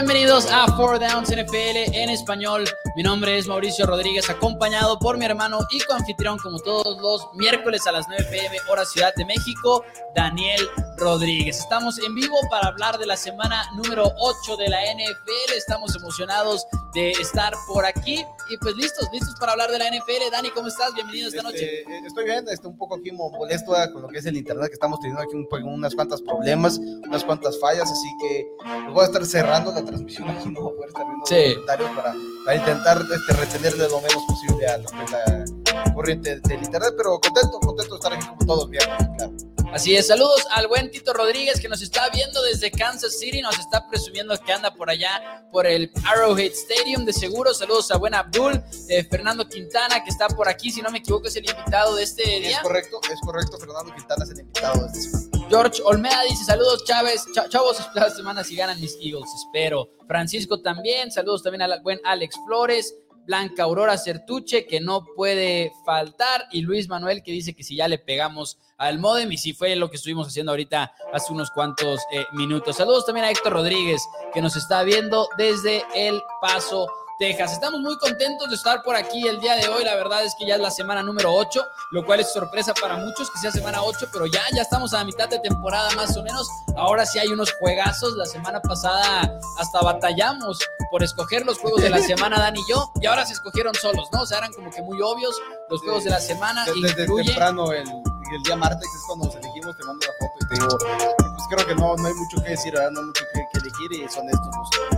bienvenidos a Four Downs NFL en español. Mi nombre es Mauricio Rodríguez, acompañado por mi hermano y coanfitrión, como todos los miércoles a las 9 pm, hora Ciudad de México, Daniel Rodríguez. Estamos en vivo para hablar de la semana número 8 de la NFL. Estamos emocionados de estar por aquí y pues listos, listos para hablar de la NFL. Dani, ¿cómo estás? Bienvenido esta noche. Este, estoy bien, estoy un poco aquí molesto con lo que es el internet, que estamos teniendo aquí un, unas cuantas problemas, unas cuantas fallas, así que voy a estar cerrando la transmisión aquí, no voy a poder estar viendo los comentarios para, para intentar este, retenerle lo menos posible a lo que es la corriente del internet, pero contento, contento de estar aquí como todos bien, claro. Así es, saludos al buen Tito Rodríguez que nos está viendo desde Kansas City, nos está presumiendo que anda por allá, por el Arrowhead Stadium de seguro. Saludos a buen Abdul, eh, Fernando Quintana que está por aquí, si no me equivoco es el invitado de este día. Es correcto, es correcto, Fernando Quintana es el invitado de este semana. George Olmeda dice saludos Chávez, chavos, esta semana si ganan mis Eagles, espero. Francisco también, saludos también al buen Alex Flores. Blanca Aurora Certuche, que no puede faltar, y Luis Manuel, que dice que si ya le pegamos al modem, y si fue lo que estuvimos haciendo ahorita hace unos cuantos eh, minutos. Saludos también a Héctor Rodríguez, que nos está viendo desde El Paso, Texas. Estamos muy contentos de estar por aquí el día de hoy. La verdad es que ya es la semana número 8, lo cual es sorpresa para muchos que sea semana 8, pero ya, ya estamos a la mitad de temporada más o menos. Ahora sí hay unos juegazos. La semana pasada hasta batallamos por escoger los juegos de la semana, Dan y yo, y ahora se escogieron solos, ¿no? O sea, eran como que muy obvios los juegos de la semana. Desde, temprano, el, el, día martes es cuando nos elegimos, te mando la foto y te digo, pues creo que no, no hay mucho que decir, ¿verdad? no hay mucho que, que elegir y son estos los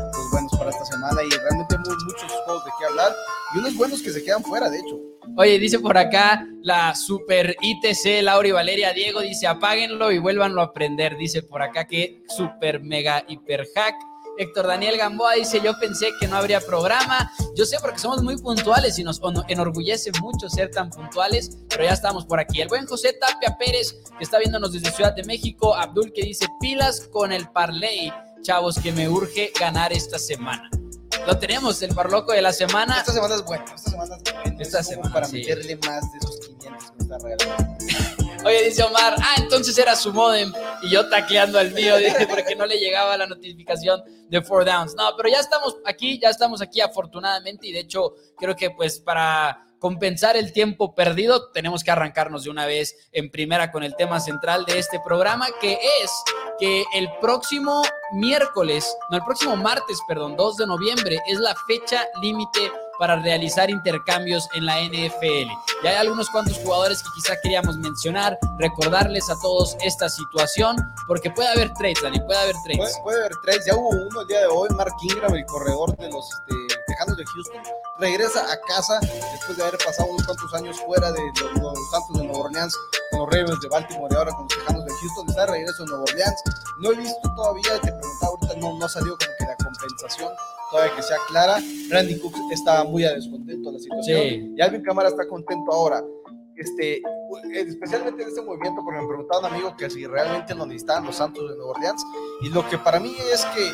para esta semana y realmente muy, muchos juegos de qué hablar y unos buenos que se quedan fuera, de hecho. Oye, dice por acá la super ITC, Laura y Valeria Diego, dice apáguenlo y vuélvanlo a aprender. Dice por acá que super mega hiper hack. Héctor Daniel Gamboa dice, yo pensé que no habría programa. Yo sé porque somos muy puntuales y nos enorgullece mucho ser tan puntuales, pero ya estamos por aquí. El buen José Tapia Pérez, que está viéndonos desde Ciudad de México. Abdul, que dice, pilas con el parlay chavos, que me urge ganar esta semana. Lo tenemos, el parloco de la semana. Esta semana es bueno, esta semana es bueno. Esta semana, para meterle más de esos 500 que está regalando. Oye, dice Omar, ah, entonces era su modem y yo tacleando al mío, dice, porque no le llegaba la notificación de Four Downs. No, pero ya estamos aquí, ya estamos aquí afortunadamente y de hecho creo que pues para compensar el tiempo perdido, tenemos que arrancarnos de una vez en primera con el tema central de este programa, que es que el próximo miércoles, no, el próximo martes, perdón, 2 de noviembre, es la fecha límite para realizar intercambios en la NFL. Y hay algunos cuantos jugadores que quizá queríamos mencionar, recordarles a todos esta situación, porque puede haber trades, Dani, puede haber trades. Puede, haber trades, ya hubo uno el día de hoy, Mark Ingram, el corredor de los este, Tejanos de Houston, regresa a casa después de haber pasado unos cuantos años fuera de los, Santos de Nueva Orleans, con los Ravens de Baltimore y ahora con los Tejanos de Houston, está de regreso en Nueva Orleans. No he visto todavía, te preguntaba ahorita, no, no salió como que la compensación todavía que sea clara. Randy Cook está muy a descontento de la situación y Alvin Cámara está contento ahora. Este, especialmente en este movimiento, porque me preguntaba un amigo que si realmente lo necesitaban los Santos de Nueva Orleans. Y lo que para mí es que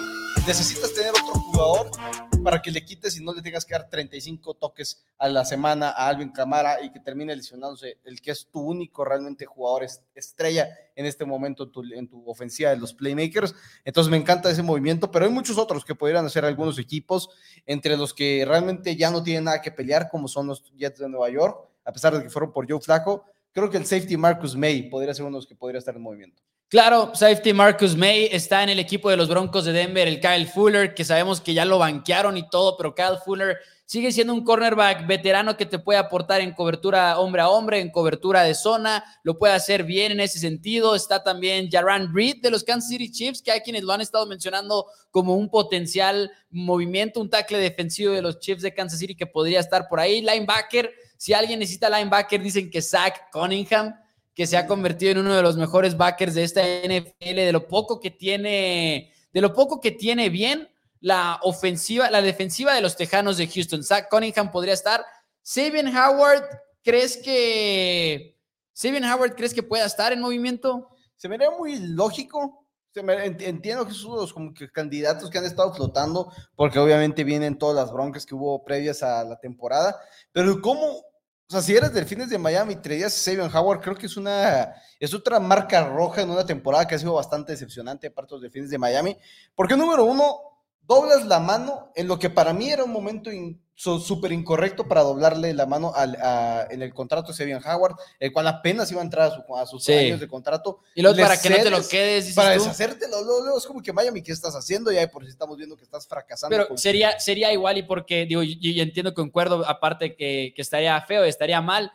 necesitas tener otro jugador para que le quites y no le tengas que dar 35 toques a la semana a Alvin Camara y que termine lesionándose el que es tu único realmente jugador estrella en este momento en tu, en tu ofensiva de los playmakers. Entonces me encanta ese movimiento, pero hay muchos otros que podrían hacer algunos equipos, entre los que realmente ya no tienen nada que pelear, como son los Jets de Nueva York, a pesar de que fueron por Joe Flaco. Creo que el safety Marcus May podría ser uno de los que podría estar en movimiento. Claro, safety Marcus May está en el equipo de los Broncos de Denver, el Kyle Fuller, que sabemos que ya lo banquearon y todo, pero Kyle Fuller sigue siendo un cornerback veterano que te puede aportar en cobertura hombre a hombre, en cobertura de zona, lo puede hacer bien en ese sentido. Está también Jaran Reed de los Kansas City Chiefs, que hay quienes lo han estado mencionando como un potencial movimiento, un tackle defensivo de los Chiefs de Kansas City que podría estar por ahí. Linebacker, si alguien necesita linebacker, dicen que Zach Cunningham que se ha convertido en uno de los mejores backers de esta NFL, de lo poco que tiene, de lo poco que tiene bien la ofensiva, la defensiva de los Tejanos de Houston. Zach Cunningham podría estar. Sabian Howard, ¿crees que Sabian Howard crees que pueda estar en movimiento? Se me ve muy lógico. entiendo que es uno de los como que candidatos que han estado flotando, porque obviamente vienen todas las broncas que hubo previas a la temporada. Pero ¿cómo o sea, si eres Delfines de Miami y traías a Sabian Howard, creo que es una es otra marca roja en una temporada que ha sido bastante decepcionante de parte de los Delfines de Miami. Porque número uno, doblas la mano en lo que para mí era un momento súper incorrecto para doblarle la mano al, en el contrato de Sevian Howard, el cual apenas iba a entrar a, sus años de contrato. Y luego para que no te lo quedes. Para deshacértelo, luego, es como que Miami, ¿qué estás haciendo? Ya por si estamos viendo que estás fracasando. Pero sería, sería igual y porque, digo, yo, entiendo, concuerdo, aparte que, que estaría feo, estaría mal,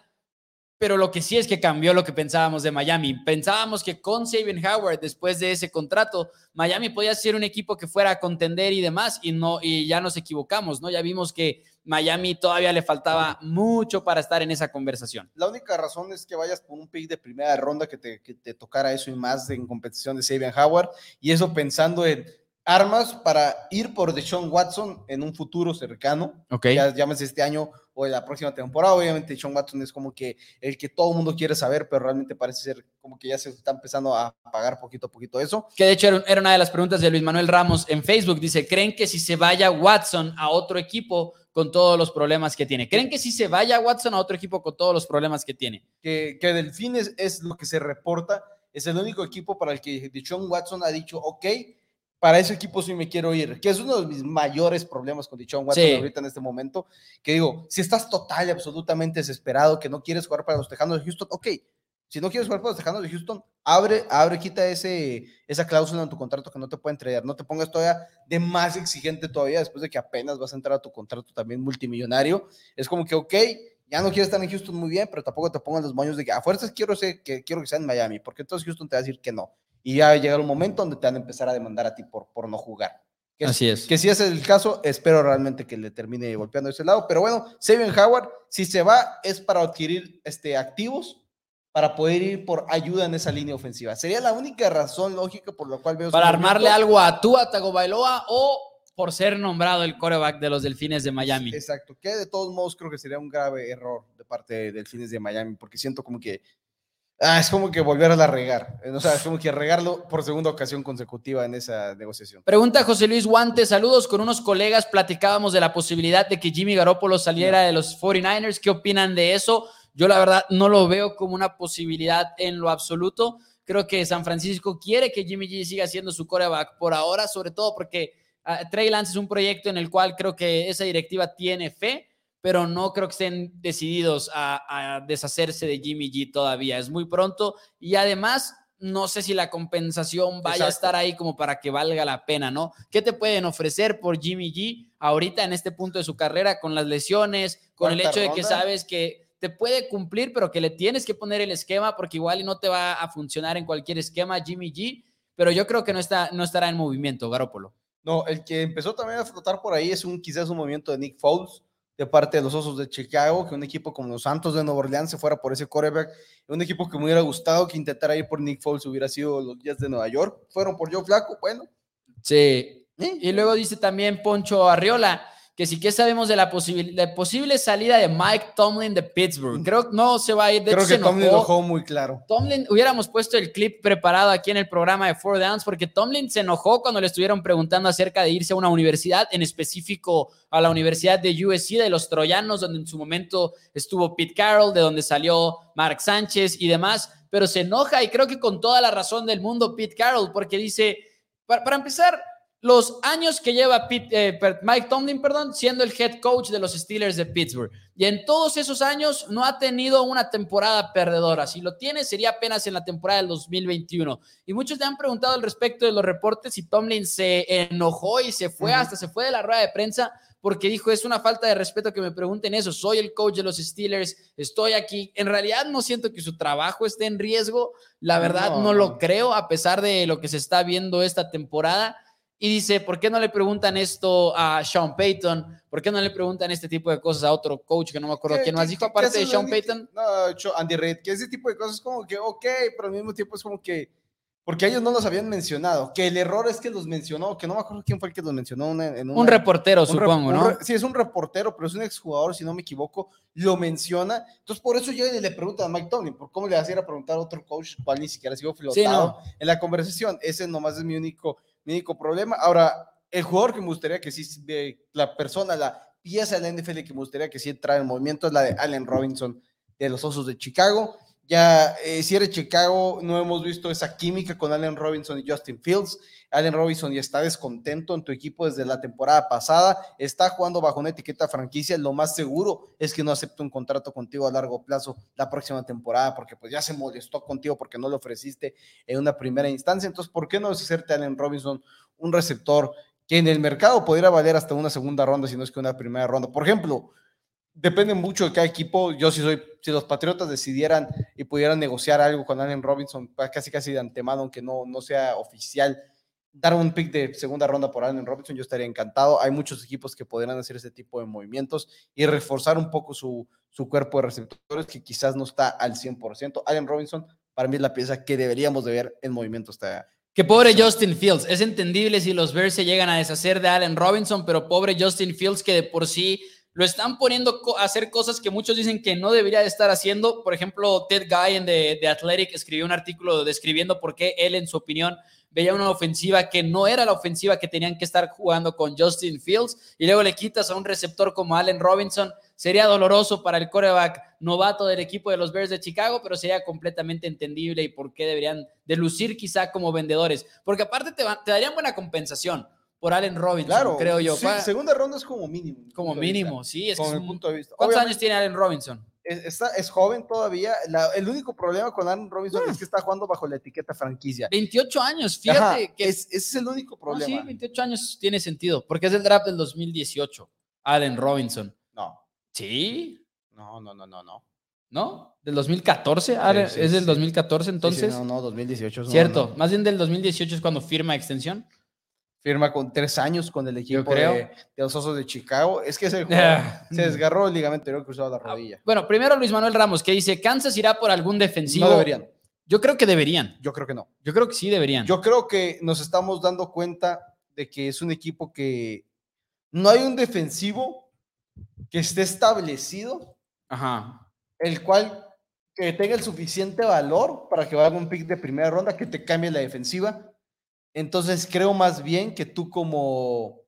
pero lo que sí es que cambió lo que pensábamos de Miami. Pensábamos que con Sabian Howard, después de ese contrato, Miami podía ser un equipo que fuera a contender y demás, y, no, y ya nos equivocamos, ¿no? Ya vimos que Miami todavía le faltaba mucho para estar en esa conversación. La única razón es que vayas por un pick de primera ronda que te, que te tocara eso y más en competición de Sabian Howard, y eso pensando en armas para ir por Deshaun Watson en un futuro cercano. Ok. Ya llámese este año o la próxima temporada. Obviamente, Deshaun Watson es como que el que todo el mundo quiere saber, pero realmente parece ser como que ya se está empezando a pagar poquito a poquito eso. Que de hecho era una de las preguntas de Luis Manuel Ramos en Facebook. Dice: ¿Creen que si se vaya Watson a otro equipo con todos los problemas que tiene? ¿Creen que si se vaya Watson a otro equipo con todos los problemas que tiene? Que, que Delfines es lo que se reporta. Es el único equipo para el que Deshaun Watson ha dicho, ok, para ese equipo sí me quiero ir, que es uno de mis mayores problemas con Dichon Watson ahorita en este momento, que digo, si estás total y absolutamente desesperado, que no quieres jugar para los Tejanos de Houston, ok, si no quieres jugar para los Tejanos de Houston, abre, abre, quita ese, esa cláusula en tu contrato que no te puede entregar, no te pongas todavía de más exigente todavía después de que apenas vas a entrar a tu contrato también multimillonario, es como que, ok, ya no quieres estar en Houston muy bien, pero tampoco te pongas los moños de que a fuerzas quiero, ser, que, quiero que sea en Miami, porque entonces Houston te va a decir que no y ya va a llegar un momento donde te van a empezar a demandar a ti por, por no jugar. Así es. Que si ese es el caso, espero realmente que le termine golpeando ese lado. Pero bueno, Sabian Howard, si se va, es para adquirir este, activos para poder ir por ayuda en esa línea ofensiva. Sería la única razón lógica por la cual veo. Para armarle algo a Tua Tagovailoa o por ser nombrado el coreback de los Delfines de Miami. Exacto, que de todos modos creo que sería un grave error de parte de Delfines de Miami, porque siento como que Ah, es como que volver a la regar. O sea, es como que regarlo por segunda ocasión consecutiva en esa negociación. Pregunta José Luis Guante. Saludos con unos colegas. Platicábamos de la posibilidad de que Jimmy Garoppolo saliera de los 49ers. ¿Qué opinan de eso? Yo la verdad no lo veo como una posibilidad en lo absoluto. Creo que San Francisco quiere que Jimmy G siga siendo su coreback por ahora, sobre todo porque uh, Trey Lance es un proyecto en el cual creo que esa directiva tiene fe pero no creo que estén decididos a, deshacerse de Jimmy G todavía. Es muy pronto y además no sé si la compensación vaya a estar ahí como para que valga la pena, ¿no? ¿Qué te pueden ofrecer por Jimmy G ahorita en este punto de su carrera con las lesiones, con el hecho de que sabes que te puede cumplir, pero que le tienes que poner el esquema porque igual no te va a funcionar en cualquier esquema Jimmy G, pero yo creo que no, está, no estará en movimiento, Garópolo. No, el que empezó también a flotar por ahí es un quizás un movimiento de Nick Foles de parte de los Osos de Chicago, que un equipo como los Santos de Nueva Orleans se fuera por ese quarterback, un equipo que me hubiera gustado que intentara ir por Nick Foles hubiera sido los Jets de Nueva York, fueron por Joe Flaco, bueno. Sí. Y luego dice también Poncho Arriola, que sí que sabemos de la, posible salida de Mike Tomlin de Pittsburgh. Creo que no se va a ir. De Creo que Tomlin lo dejó muy claro. Tomlin, hubiéramos puesto el clip preparado aquí en el programa de Four Downs, porque Tomlin se enojó cuando le estuvieron preguntando acerca de irse a una universidad, en específico a la Universidad de USC, de los Troyanos, donde en su momento estuvo Pete Carroll, de donde salió Mark Sánchez y demás, pero se enoja y creo que con toda la razón del mundo Pete Carroll, porque dice, para empezar, los años que lleva eh, Mike Tomlin, perdón, siendo el head coach de los Steelers de Pittsburgh. Y en todos esos años no ha tenido una temporada perdedora. Si lo tiene, sería apenas en la temporada del 2021. Y muchos le han preguntado al respecto de los reportes si Tomlin se enojó y se fue, hasta se fue de la rueda de prensa porque dijo, es una falta de respeto que me pregunten eso. Soy el coach de los Steelers, estoy aquí. En realidad no siento que su trabajo esté en riesgo. La verdad no lo creo, a pesar de lo que se está viendo esta temporada y dice, ¿por qué no le preguntan esto a Sean Payton? ¿Por qué no le preguntan este tipo de cosas a otro coach que no me acuerdo quién más dijo, aparte de Sean Payton? No, Andy Reid, que ese tipo de cosas como que, ok, pero al mismo tiempo es como que, porque ellos no los habían mencionado, que el error es que los mencionó, que no me acuerdo quién fue el que los mencionó en un reportero, supongo, ¿no? sí, es un reportero, pero es un exjugador, si no me equivoco, lo menciona. Entonces, por eso yo le pregunto a Mike Tomlin, ¿por cómo le hacía a preguntar a otro coach, cual ni siquiera ha sido flotado en la conversación? Ese nomás es mi único mi único problema. Ahora, el jugador que me gustaría que sí, la persona, la pieza de la NFL que me gustaría que sí entrara en movimiento es la de Allen Robinson de los Osos de Chicago. Ya, eh, si eres Chicago, no hemos visto esa química con Allen Robinson y Justin Fields. Allen Robinson ya está descontento en tu equipo desde la temporada pasada, está jugando bajo una etiqueta franquicia, lo más seguro es que no acepte un contrato contigo a largo plazo la próxima temporada, porque pues ya se molestó contigo porque no le ofreciste en una primera instancia, entonces, ¿por qué no deshacerte Allen Robinson un receptor que en el mercado podría valer hasta una segunda ronda, si no es que una primera ronda? Por ejemplo, depende mucho de cada equipo. Yo si soy, si los Patriotas decidieran y pudieran negociar algo con Allen Robinson, casi casi de antemano, aunque no, no sea oficial, dar un pick de segunda ronda por Allen Robinson, yo estaría encantado. Hay muchos equipos que podrían hacer ese tipo de movimientos y reforzar un poco su, su cuerpo de receptores que quizás no está al 100%. Allen Robinson, para mí es la pieza que deberíamos de ver en movimiento hasta... Que pobre Justin Fields. Es entendible si los Bears se llegan a deshacer de Allen Robinson, pero pobre Justin Fields que de por sí lo están poniendo a hacer cosas que muchos dicen que no debería de estar haciendo. Por ejemplo, Ted Guy en The, Athletic escribió un artículo describiendo por qué él, en su opinión, veía una ofensiva que no era la ofensiva que tenían que estar jugando con Justin Fields y luego le quitas a un receptor como Allen Robinson. Sería doloroso para el coreback novato del equipo de los Bears de Chicago, pero sería completamente entendible y por qué deberían de lucir quizá como vendedores, porque aparte te, te darían buena compensación por Allen Robinson, claro, creo yo. Sí, segunda ronda es como mínimo. Como mínimo, sí. Es como punto de vista. ¿Cuántos años tiene Allen Robinson? Es, está, es joven todavía. el único problema con Allen Robinson es que está jugando bajo la etiqueta franquicia. 28 años, fíjate que es, ese es el único problema. sí, 28 años tiene sentido, porque es el draft del 2018, Allen Robinson. No. ¿Sí? No, no, no, no, no. ¿No? ¿Del 2014? ¿Es del 2014 entonces? no, no, 2018. Cierto, más bien del 2018 es cuando firma extensión firma con tres años con el equipo de, los Osos de Chicago. Es que se, desgarró el ligamento anterior cruzado de la ah, rodilla. Bueno, primero Luis Manuel Ramos, que dice, ¿Kansas irá por algún defensivo? No deberían. Yo creo que deberían. Yo creo que no. Yo creo que sí deberían. Yo creo que nos estamos dando cuenta de que es un equipo que no hay un defensivo que esté establecido, Ajá. el cual que tenga el suficiente valor para que valga un pick de primera ronda, que te cambie la defensiva entonces creo más bien que tú como,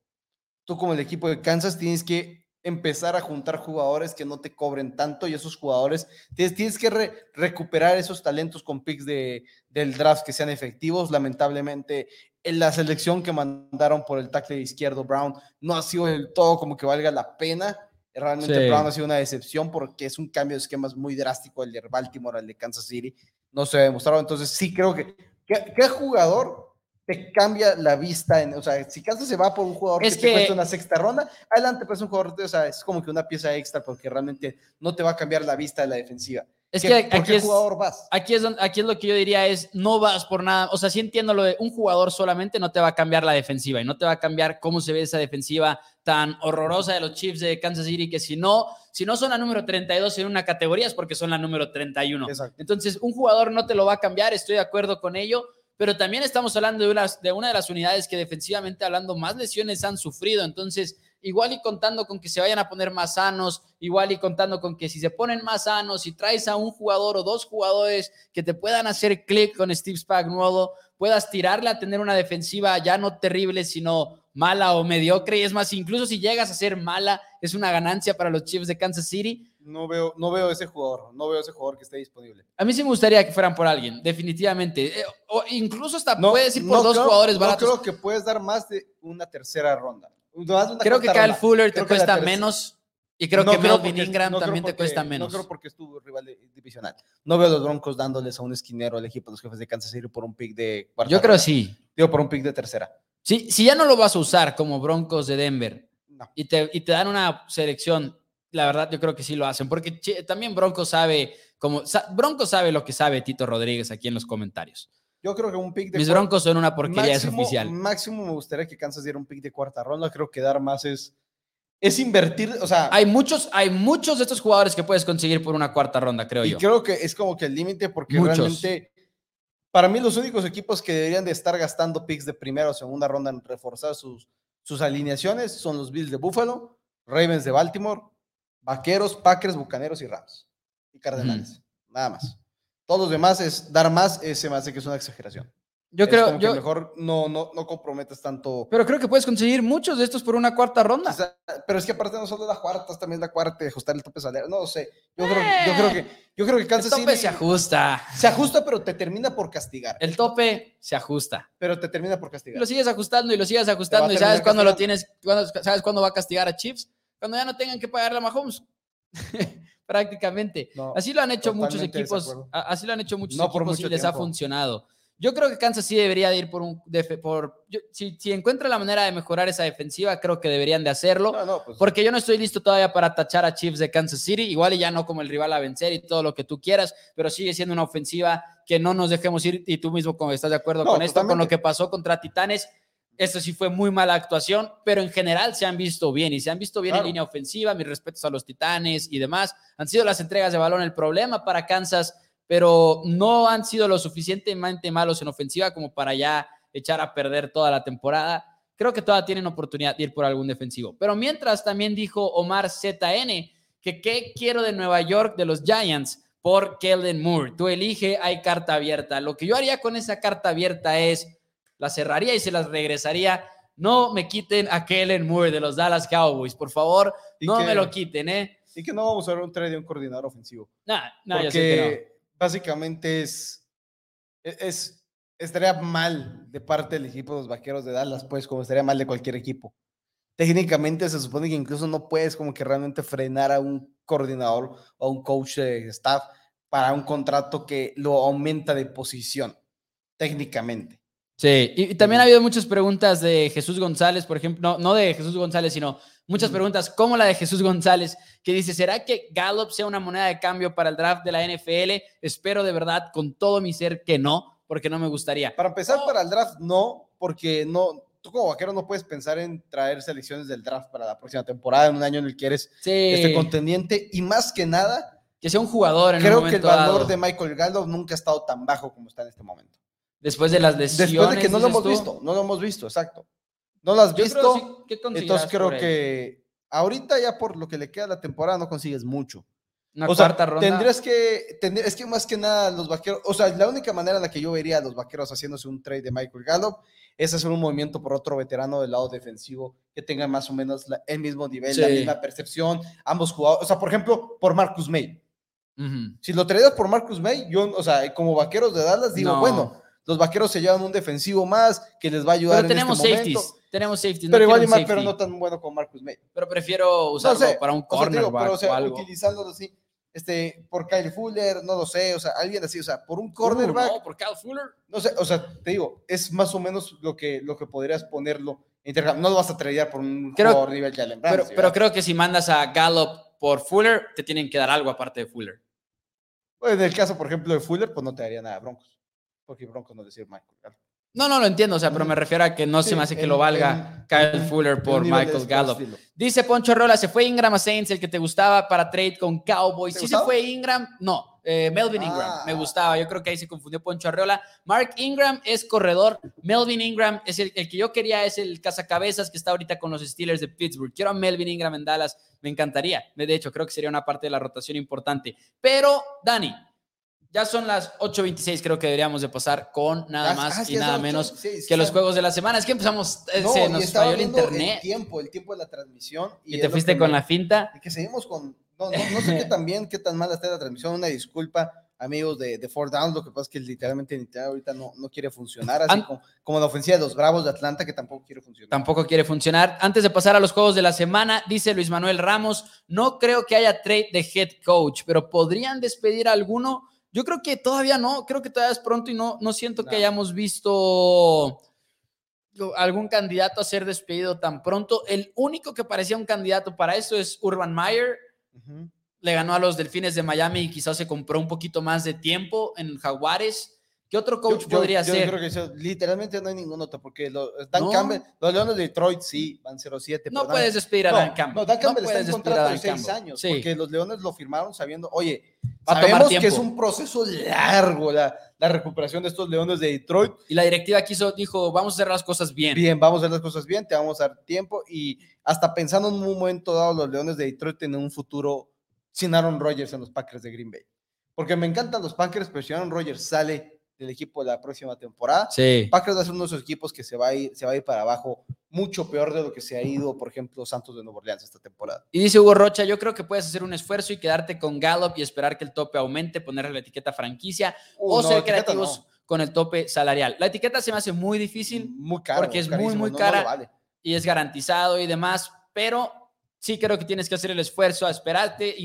tú como el equipo de Kansas tienes que empezar a juntar jugadores que no te cobren tanto y esos jugadores tienes, tienes que recuperar esos talentos con picks de, del draft que sean efectivos. Lamentablemente, en la selección que mandaron por el tackle izquierdo Brown no ha sido del todo como que valga la pena. Realmente Brown ha sido una decepción porque es un cambio de esquemas muy drástico el de Baltimore al de Kansas City. No se ha demostrado. Entonces sí creo que ¿qué, jugador te cambia la vista. En, o sea, si Kansas se va por un jugador que, te cuesta una sexta ronda, adelante, pues un jugador, o sea, es como que una pieza extra porque realmente no te va a cambiar la vista de la defensiva. Es que aquí es, jugador vas? Aquí es, aquí es lo que yo diría es, no vas por nada, o sea, sí entiendo lo de un jugador solamente no te va a cambiar la defensiva y no te va a cambiar cómo se ve esa defensiva tan horrorosa de los Chiefs de Kansas City que si no, si no son la número 32 en una categoría es porque son la número 31. Entonces, un jugador no te lo va a cambiar, estoy de acuerdo con ello, pero también estamos hablando de una, de una de las unidades que defensivamente hablando más lesiones han sufrido. Entonces, igual y contando con que se vayan a poner más sanos, igual y contando con que si se ponen más sanos y traes a un jugador o dos jugadores que te puedan hacer clic con Steve Spagnuolo, puedas tirarle a tener una defensiva ya no terrible, sino mala o mediocre. Y es más, incluso si llegas a ser mala, es una ganancia para los Chiefs de Kansas City no veo, no veo ese jugador, no veo ese jugador que esté disponible. A mí sí me gustaría que fueran por alguien, definitivamente. Eh, o incluso hasta puedes ir por dos jugadores baratos. No creo que puedes dar más de una tercera ronda. creo que Kyle Fuller te cuesta menos. Y creo que Melvin Ingram también te cuesta menos. No creo porque es tu rival divisional. No veo a los Broncos dándoles a un esquinero al equipo de los jefes de Kansas City por un pick de cuarta Yo creo sí. Digo, por un pick de tercera. Sí, si ya no lo vas a usar como Broncos de Denver y, te, y te dan una selección la verdad yo creo que sí lo hacen, porque también Bronco sabe, como, Bronco sabe lo que sabe Tito Rodríguez aquí en los comentarios. Yo creo que un pick de Mis Broncos son una porquería, es oficial. Máximo me gustaría que Kansas diera un pick de cuarta ronda, creo que dar más es es invertir, o sea, hay muchos hay muchos de estos jugadores que puedes conseguir por una cuarta ronda, creo yo. Y creo que es como que el límite porque realmente para mí los únicos equipos que deberían de estar gastando picks de primera o segunda ronda en reforzar sus sus alineaciones son los Bills de Buffalo, Ravens de Baltimore, Vaqueros, Packers, Bucaneros y Rams. Y Cardenales. Nada más. Todos los demás es dar más, ese me hace que es una exageración. Yo es creo, que mejor no, no, no comprometas tanto. pero creo que puedes conseguir muchos de estos por una cuarta ronda. O sea, pero es que aparte no solo la cuarta, es también la cuarta, de ajustar el tope salarial. No lo sé. Yo creo, yo creo que, yo creo que el tope City se ajusta. se ajusta, pero te termina por castigar. El tope se ajusta. Pero te termina por castigar. lo sigues ajustando y lo sigues ajustando. ¿Y sabes cuándo lo tienes? cuándo- ¿Sabes cuándo va a castigar a Chiefs? Cuando ya no tengan que pagarle a Mahomes. Prácticamente. No, Así lo han hecho muchos equipos. Así lo han hecho muchos No equipos y les ha funcionado. Yo creo que Kansas sí debería de ir por un defe- por yo- si, si encuentra la manera de mejorar esa defensiva, creo que deberían de hacerlo. No, no, pues, Porque yo no estoy listo todavía para tachar a Chiefs de Kansas City, igual y ya no como el rival a vencer y todo lo que tú quieras, pero sigue siendo una ofensiva que no nos dejemos ir y tú mismo como estás de acuerdo No, con esto, con lo que pasó contra Titanes. Esto sí fue muy mala actuación, pero en general se han visto bien y se han visto bien Claro. en línea ofensiva. Mis respetos a los Titanes y demás. Han sido las entregas de balón el problema para Kansas, pero no han sido lo suficientemente malos en ofensiva como para ya echar a perder toda la temporada. Creo que todavía tienen oportunidad de ir por algún defensivo. Pero mientras también dijo Omar ZN que qué quiero de Nueva York de los Giants por Kellen Moore. Tú elige, hay carta abierta. Lo que yo haría con esa carta abierta es la cerraría y se las regresaría. No me quiten a Kellen Moore de los Dallas Cowboys, por favor, no que- me lo quiten, ¿eh? y que no vamos a ver un trade de un coordinador ofensivo. Nah, nah, porque yo sé que no. Básicamente es, e, es, estaría mal de parte del equipo de los vaqueros de Dallas, pues como estaría mal de cualquier equipo. Técnicamente se supone que incluso no puedes como que realmente frenar a un coordinador o a un coach de staff para un contrato que lo aumenta de posición, técnicamente. Sí, y, también ha habido muchas preguntas de Jesús González, por ejemplo, no, no de Jesús González, sino muchas preguntas como la de Jesús González, que dice, ¿será que Gallup sea una moneda de cambio para el draft de la NFL? Espero de verdad con todo mi ser que no, porque no me gustaría. Para empezar, Oh. para el draft, no, porque no, tú como vaquero no puedes pensar en traer selecciones del draft para la próxima temporada, en un año en el que eres Sí, este contendiente, y más que nada, que sea un jugador en un creo que el momento valor dado, de Michael Gallup nunca ha estado tan bajo como está en este momento. Después de las lesiones. Después de que no lo hemos tú. visto, no lo hemos visto, exacto. No lo has Yo visto, creo sí, ¿qué conseguirás entonces creo que ahorita ya por lo que le queda a la temporada no consigues mucho. Una o sea, cuarta ronda. tendrías que, tendr- es que más que nada los vaqueros, o sea, la única manera en la que yo vería a los vaqueros haciéndose un trade de Michael Gallup es hacer un movimiento por otro veterano del lado defensivo que tenga más o menos la- el mismo nivel, la Sí. misma percepción, ambos jugadores, o sea, por ejemplo, por Marcus May. Ujú. Si lo traías por Marcus May, yo, o sea, como vaqueros de Dallas, digo, No. bueno, los vaqueros se llevan un defensivo más que les va a ayudar Pero en tenemos este safeties, momento. tenemos safeties. Pero no igual y más, pero no tan bueno como Marcus May. Pero prefiero No usarlo sé, para un o sea, cornerback pero, o sea, o algo. utilizándolo así, este, por Kyle Fuller, no lo sé, o sea, alguien así, o sea, por un Uh, cornerback, no, por Kyle Fuller. no sé, o sea, te digo, es más o menos lo que, lo que podrías ponerlo. No lo vas a tradear por un Creo- jugador nivel Pero, Ramsey, pero ¿verdad? creo que si mandas a Gallup por Fuller, te tienen que dar algo aparte de Fuller. Pues, en el caso, por ejemplo, de Fuller, pues no te daría nada Broncos. Porque Broncos no decir Michael. Gallup. No, no lo entiendo, o sea, pero me refiero a que no se me hace que en- lo valga en- Kyle Fuller por Michael Gallup. Dice Poncho Rola, ¿se fue Ingram a Saints, el que te gustaba para trade con Cowboys? ¿Te ¿Sí gustaba? se fue Ingram? No, eh, Melvin Ingram, Ah. me gustaba. Yo creo que ahí se confundió Poncho Arreola. Mark Ingram es corredor. Melvin Ingram es el, el que yo quería, es el cazacabezas que está ahorita con los Steelers de Pittsburgh. Quiero a Melvin Ingram en Dallas, me encantaría. De hecho, creo que sería una parte de la rotación importante. Pero, Dani, ya son las 8.26, creo que deberíamos de pasar con nada Ah, más ah, y nada menos ocho, sí, sí, que los juegos de la semana. Es que empezamos, eh, No, se nos falló el internet El tiempo, el tiempo de la transmisión. y, te fuiste con me- la finta. y que seguimos con. No, no, no sé qué tan bien, qué tan mala está la transmisión. Una disculpa, amigos de, de Downs. Lo que pasa es que literalmente el internet ahorita no, no quiere funcionar. Así como, como la ofensiva de los Bravos de Atlanta, que tampoco quiere funcionar. Tampoco quiere funcionar. Antes de pasar a los juegos de la semana, dice Luis Manuel Ramos, no creo que haya trade de head coach, pero podrían despedir a alguno. Yo creo que todavía no, creo que todavía es pronto y no, no siento que hayamos visto algún candidato a ser despedido tan pronto. El único que parecía un candidato para eso es Urban Meyer. Le ganó a los Delfines de Miami y quizás se compró un poquito más de tiempo en Jaguares. ¿Qué otro coach Yo- yo- podría yo ser? creo que eso- literalmente no hay ningún otro, porque los, Dan No. Campbell, los Leones de Detroit sí, van 0-7. No puedes despedir a Dan Campbell. No, Dan Campbell está en contrato de Dan 6 Campbell. años, Sí. porque los Leones lo firmaron sabiendo, oye, Va a tomar sabemos que es un proceso largo la, la recuperación de estos Leones de Detroit. Y la directiva quiso, dijo, vamos a hacer las cosas bien. Bien, vamos a hacer las cosas bien, te vamos a dar tiempo y hasta pensando en un momento dado, los Leones de Detroit tienen un futuro sin Aaron Rodgers en los Packers de Green Bay. Porque me encantan los Packers, pero si Aaron Rodgers sale del equipo de la próxima temporada. Sí. Packers va a ser uno de esos equipos que se va, a ir, se va a ir para abajo mucho peor de lo que se ha ido, por ejemplo, Santos de Nueva Orleans esta temporada. Y dice Hugo Rocha, yo creo que puedes hacer un esfuerzo y quedarte con Gallup y esperar que el tope aumente, ponerle la etiqueta franquicia Uh, o no, ser creativos no. con el tope salarial. La etiqueta se me hace muy difícil Muy caro. porque es muy, carísimo, muy cara. vale. y es garantizado y demás, pero sí creo que tienes que hacer el esfuerzo a esperarte,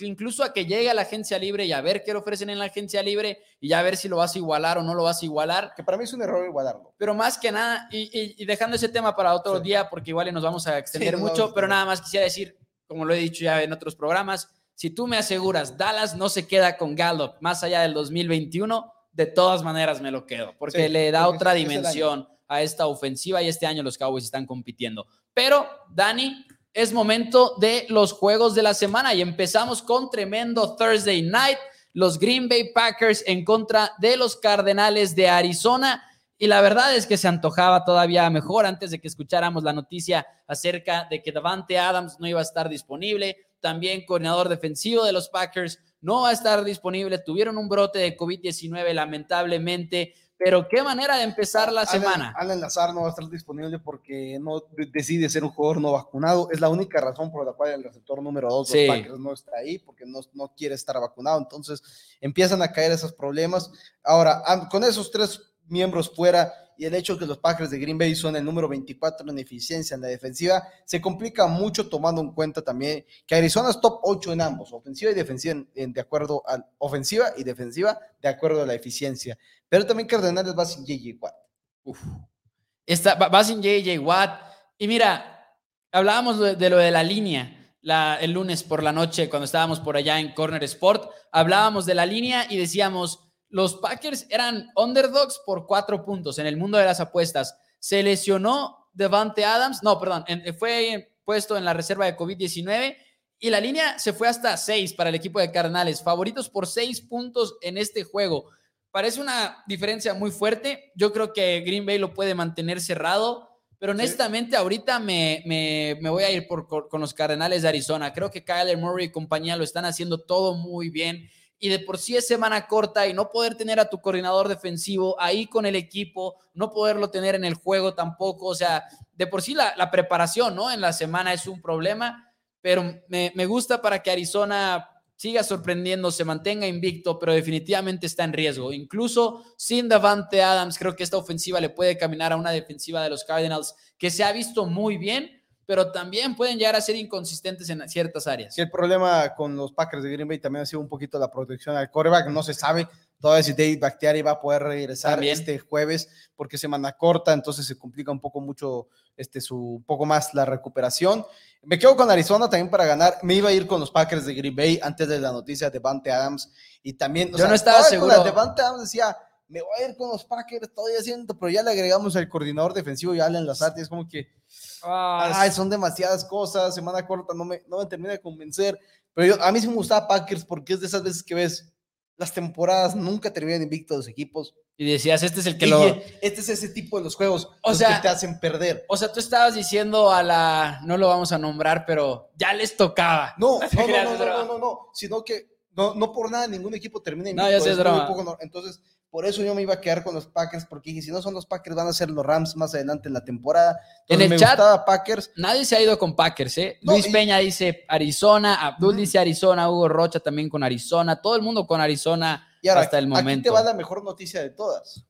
incluso a que llegue a la agencia libre y a ver qué le ofrecen en la agencia libre y ya ver si lo vas a igualar o no lo vas a igualar. Que para mí es un error igualarlo. Pero más que nada, y, y- y dejando ese tema para otro Sí. día, porque igual nos vamos a extender nos mucho, a pero nada más quisiera decir, como lo he dicho ya en otros programas, si tú me aseguras, Dallas no se queda con Gallup más allá del 2021, de todas maneras me lo quedo, porque Sí, le da porque otra dimensión a esta ofensiva y este año los Cowboys están compitiendo. Pero, Dani, es momento de los juegos de la semana y empezamos con tremendo Thursday night, los Green Bay Packers en contra de los Cardenales de Arizona. Y la verdad es que se antojaba todavía mejor antes de que escucháramos la noticia acerca de que Davante Adams no iba a estar disponible. También coordinador defensivo de los Packers no va a estar disponible. Tuvieron un brote de COVID-19 lamentablemente. Pero qué manera de empezar la Alan- semana. Alan Lazar no va a estar disponible porque no de- decide ser un jugador no vacunado. Es la única razón por la cual el receptor número 2 de Sí. no está ahí, porque no, no quiere estar vacunado. Entonces empiezan a caer esos problemas. Ahora, con esos tres miembros fuera y el hecho que los Packers de Green Bay son el número 24 en eficiencia en la defensiva, se complica mucho tomando en cuenta también que Arizona es top 8 en ambos, ofensiva y defensiva, en- en- de acuerdo a ofensiva y defensiva, de acuerdo a la eficiencia. Pero también Cardenales va sin JJ Watt. Está, va, sin JJ Watt. Y mira, hablábamos de, de lo de la línea el lunes por la noche cuando estábamos por allá en Corner Sport. Hablábamos de la línea y decíamos, los Packers eran underdogs por cuatro puntos en el mundo de las apuestas. Se lesionó Devante Adams, no, perdón, fue puesto en la reserva de COVID-19 y la línea se fue hasta seis para el equipo de Cardenales, favoritos por seis puntos en este juego. Parece una diferencia muy fuerte. Yo creo que Green Bay lo puede mantener cerrado, pero honestamente ahorita me, me- me voy a ir por, con los Cardenales de Arizona. Creo que Kyler Murray y compañía lo están haciendo todo muy bien. Y de por sí es semana corta y no poder tener a tu coordinador defensivo ahí con el equipo, no poderlo tener en el juego tampoco. O sea, de por sí la, la preparación, ¿no? En la semana es un problema, pero me, me gusta para que Arizona siga sorprendiendo, se mantenga invicto, pero definitivamente está en riesgo. Incluso sin Davante Adams, creo que esta ofensiva le puede caminar a una defensiva de los Cardinals que se ha visto muy bien, pero también pueden llegar a ser inconsistentes en ciertas áreas. Sí, el problema con los Packers de Green Bay también ha sido un poquito la protección al coreback. No se sabe todavía si David Bakhtiari va a poder regresar También. este jueves porque semana corta, entonces se complica un poco mucho, este, su, un poco más la recuperación. Me quedo con Arizona también para ganar. Me iba a ir con los Packers de Green Bay antes de la noticia de Devante Adams y también. o Yo no estaba seguro. de Devante Adams decía, me voy a ir con los Packers, estoy haciendo, pero ya le agregamos al coordinador defensivo y Allen Lazard, y es como que. Ay, son demasiadas cosas, semana corta, no me, no me termina de convencer. Pero yo- a mí sí me gustaba Packers porque es de esas veces que ves las temporadas nunca terminan invictos los equipos. Y decías, este es el que Y lo... este es ese tipo de los juegos O los sea- que te hacen perder. O sea, tú estabas diciendo a la... No lo vamos a nombrar, pero ya les tocaba. No, no, no, no, no, no, no, no, sino que no, no por nada ningún equipo termina No, invicto. ya sé, es broma. poco no- entonces, por eso yo me iba a quedar con los Packers, porque dije, si no son los Packers, van a ser los Rams más adelante en la temporada. En el me chat- Packers. Nadie se ha ido con Packers, ¿eh? No, Luis y- Peña dice Arizona, Abdul dice Arizona, Hugo Rocha también con Arizona, todo el mundo con Arizona Y ahora, hasta el aquí te momento. va la mejor noticia de todas.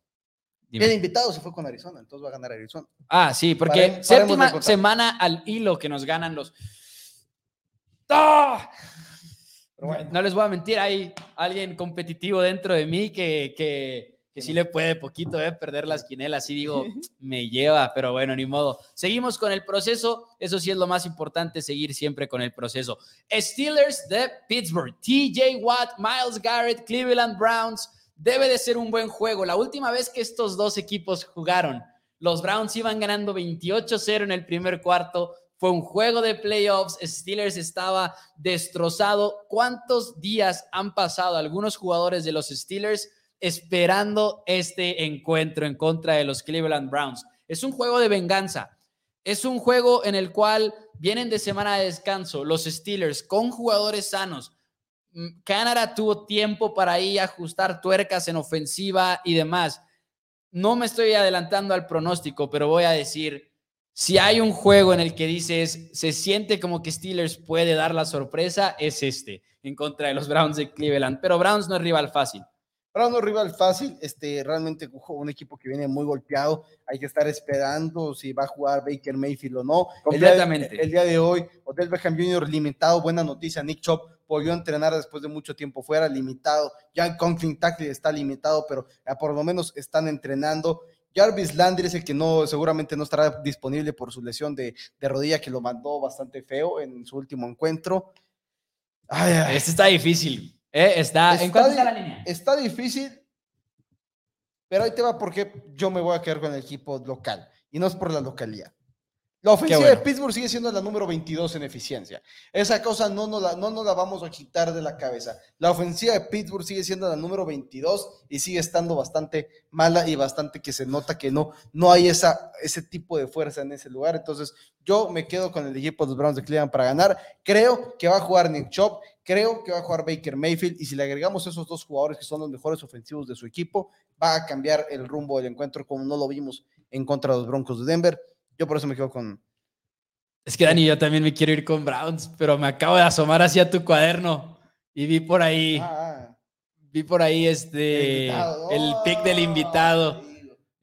Dime. El invitado se fue con Arizona, entonces va a ganar Arizona. Ah, sí, porque paremos séptima semana al hilo que nos ganan los. Bueno. No les voy a mentir, hay alguien competitivo dentro de mí que, que, que sí le puede poquito eh, perder las quinelas. Y digo, me lleva, pero bueno, ni modo. Seguimos con el proceso. Eso sí es lo más importante, seguir siempre con el proceso. Steelers de Pittsburgh, TJ Watt, Miles Garrett, Cleveland Browns. Debe de ser un buen juego. La última vez que estos dos equipos jugaron, los Browns iban ganando 28-0 en el primer cuarto. Fue un juego de playoffs. Steelers estaba destrozado. ¿Cuántos días han pasado algunos jugadores de los Steelers esperando este encuentro en contra de los Cleveland Browns? Es un juego de venganza. Es un juego en el cual vienen de semana de descanso los Steelers con jugadores sanos. mm, Canadá tuvo tiempo para ahí ajustar tuercas en ofensiva y demás. No me estoy adelantando al pronóstico, pero voy a decir, si hay un juego en el que dices, se siente como que Steelers puede dar la sorpresa, es este, en contra de los Browns de Cleveland. Pero Browns no es rival fácil. Browns no es rival fácil, este, realmente un equipo que viene muy golpeado, hay que estar esperando si va a jugar Baker Mayfield o no. Completamente. El día, de, hoy, Hotel Beckham Jr. limitado, buena noticia, Nick Chop volvió a entrenar después de mucho tiempo fuera, limitado. Jan Conklin Tackle está limitado, pero por lo menos están entrenando. Jarvis Landry es el que no, seguramente no estará disponible por su lesión de, rodilla que lo mandó bastante feo en su último encuentro. Este está difícil. ¿eh? Está, ¿En cuánto está la línea? Está difícil, pero ahí te va porque yo me voy a quedar con el equipo local y no es por la localidad. La ofensiva de Pittsburgh sigue siendo la número 22 en eficiencia. Esa cosa no nos, la, no nos la vamos a quitar de la cabeza. La ofensiva de Pittsburgh sigue siendo la número 22 y sigue estando bastante mala y bastante que se nota que no, no hay esa, ese tipo de fuerza en ese lugar. Entonces, yo me quedo con el equipo de los Browns de Cleveland para ganar. Creo que va a jugar Nick Chop, creo que va a jugar Baker Mayfield y si le agregamos esos dos jugadores que son los mejores ofensivos de su equipo, va a cambiar el rumbo del encuentro como no lo vimos en contra de los Broncos de Denver. Yo por eso me quedo con. Es que Dani, yo también me quiero ir con Browns, pero me acabo de asomar hacia tu cuaderno y vi por ahí. Ah, ah. Vi por ahí este. El, pick del invitado.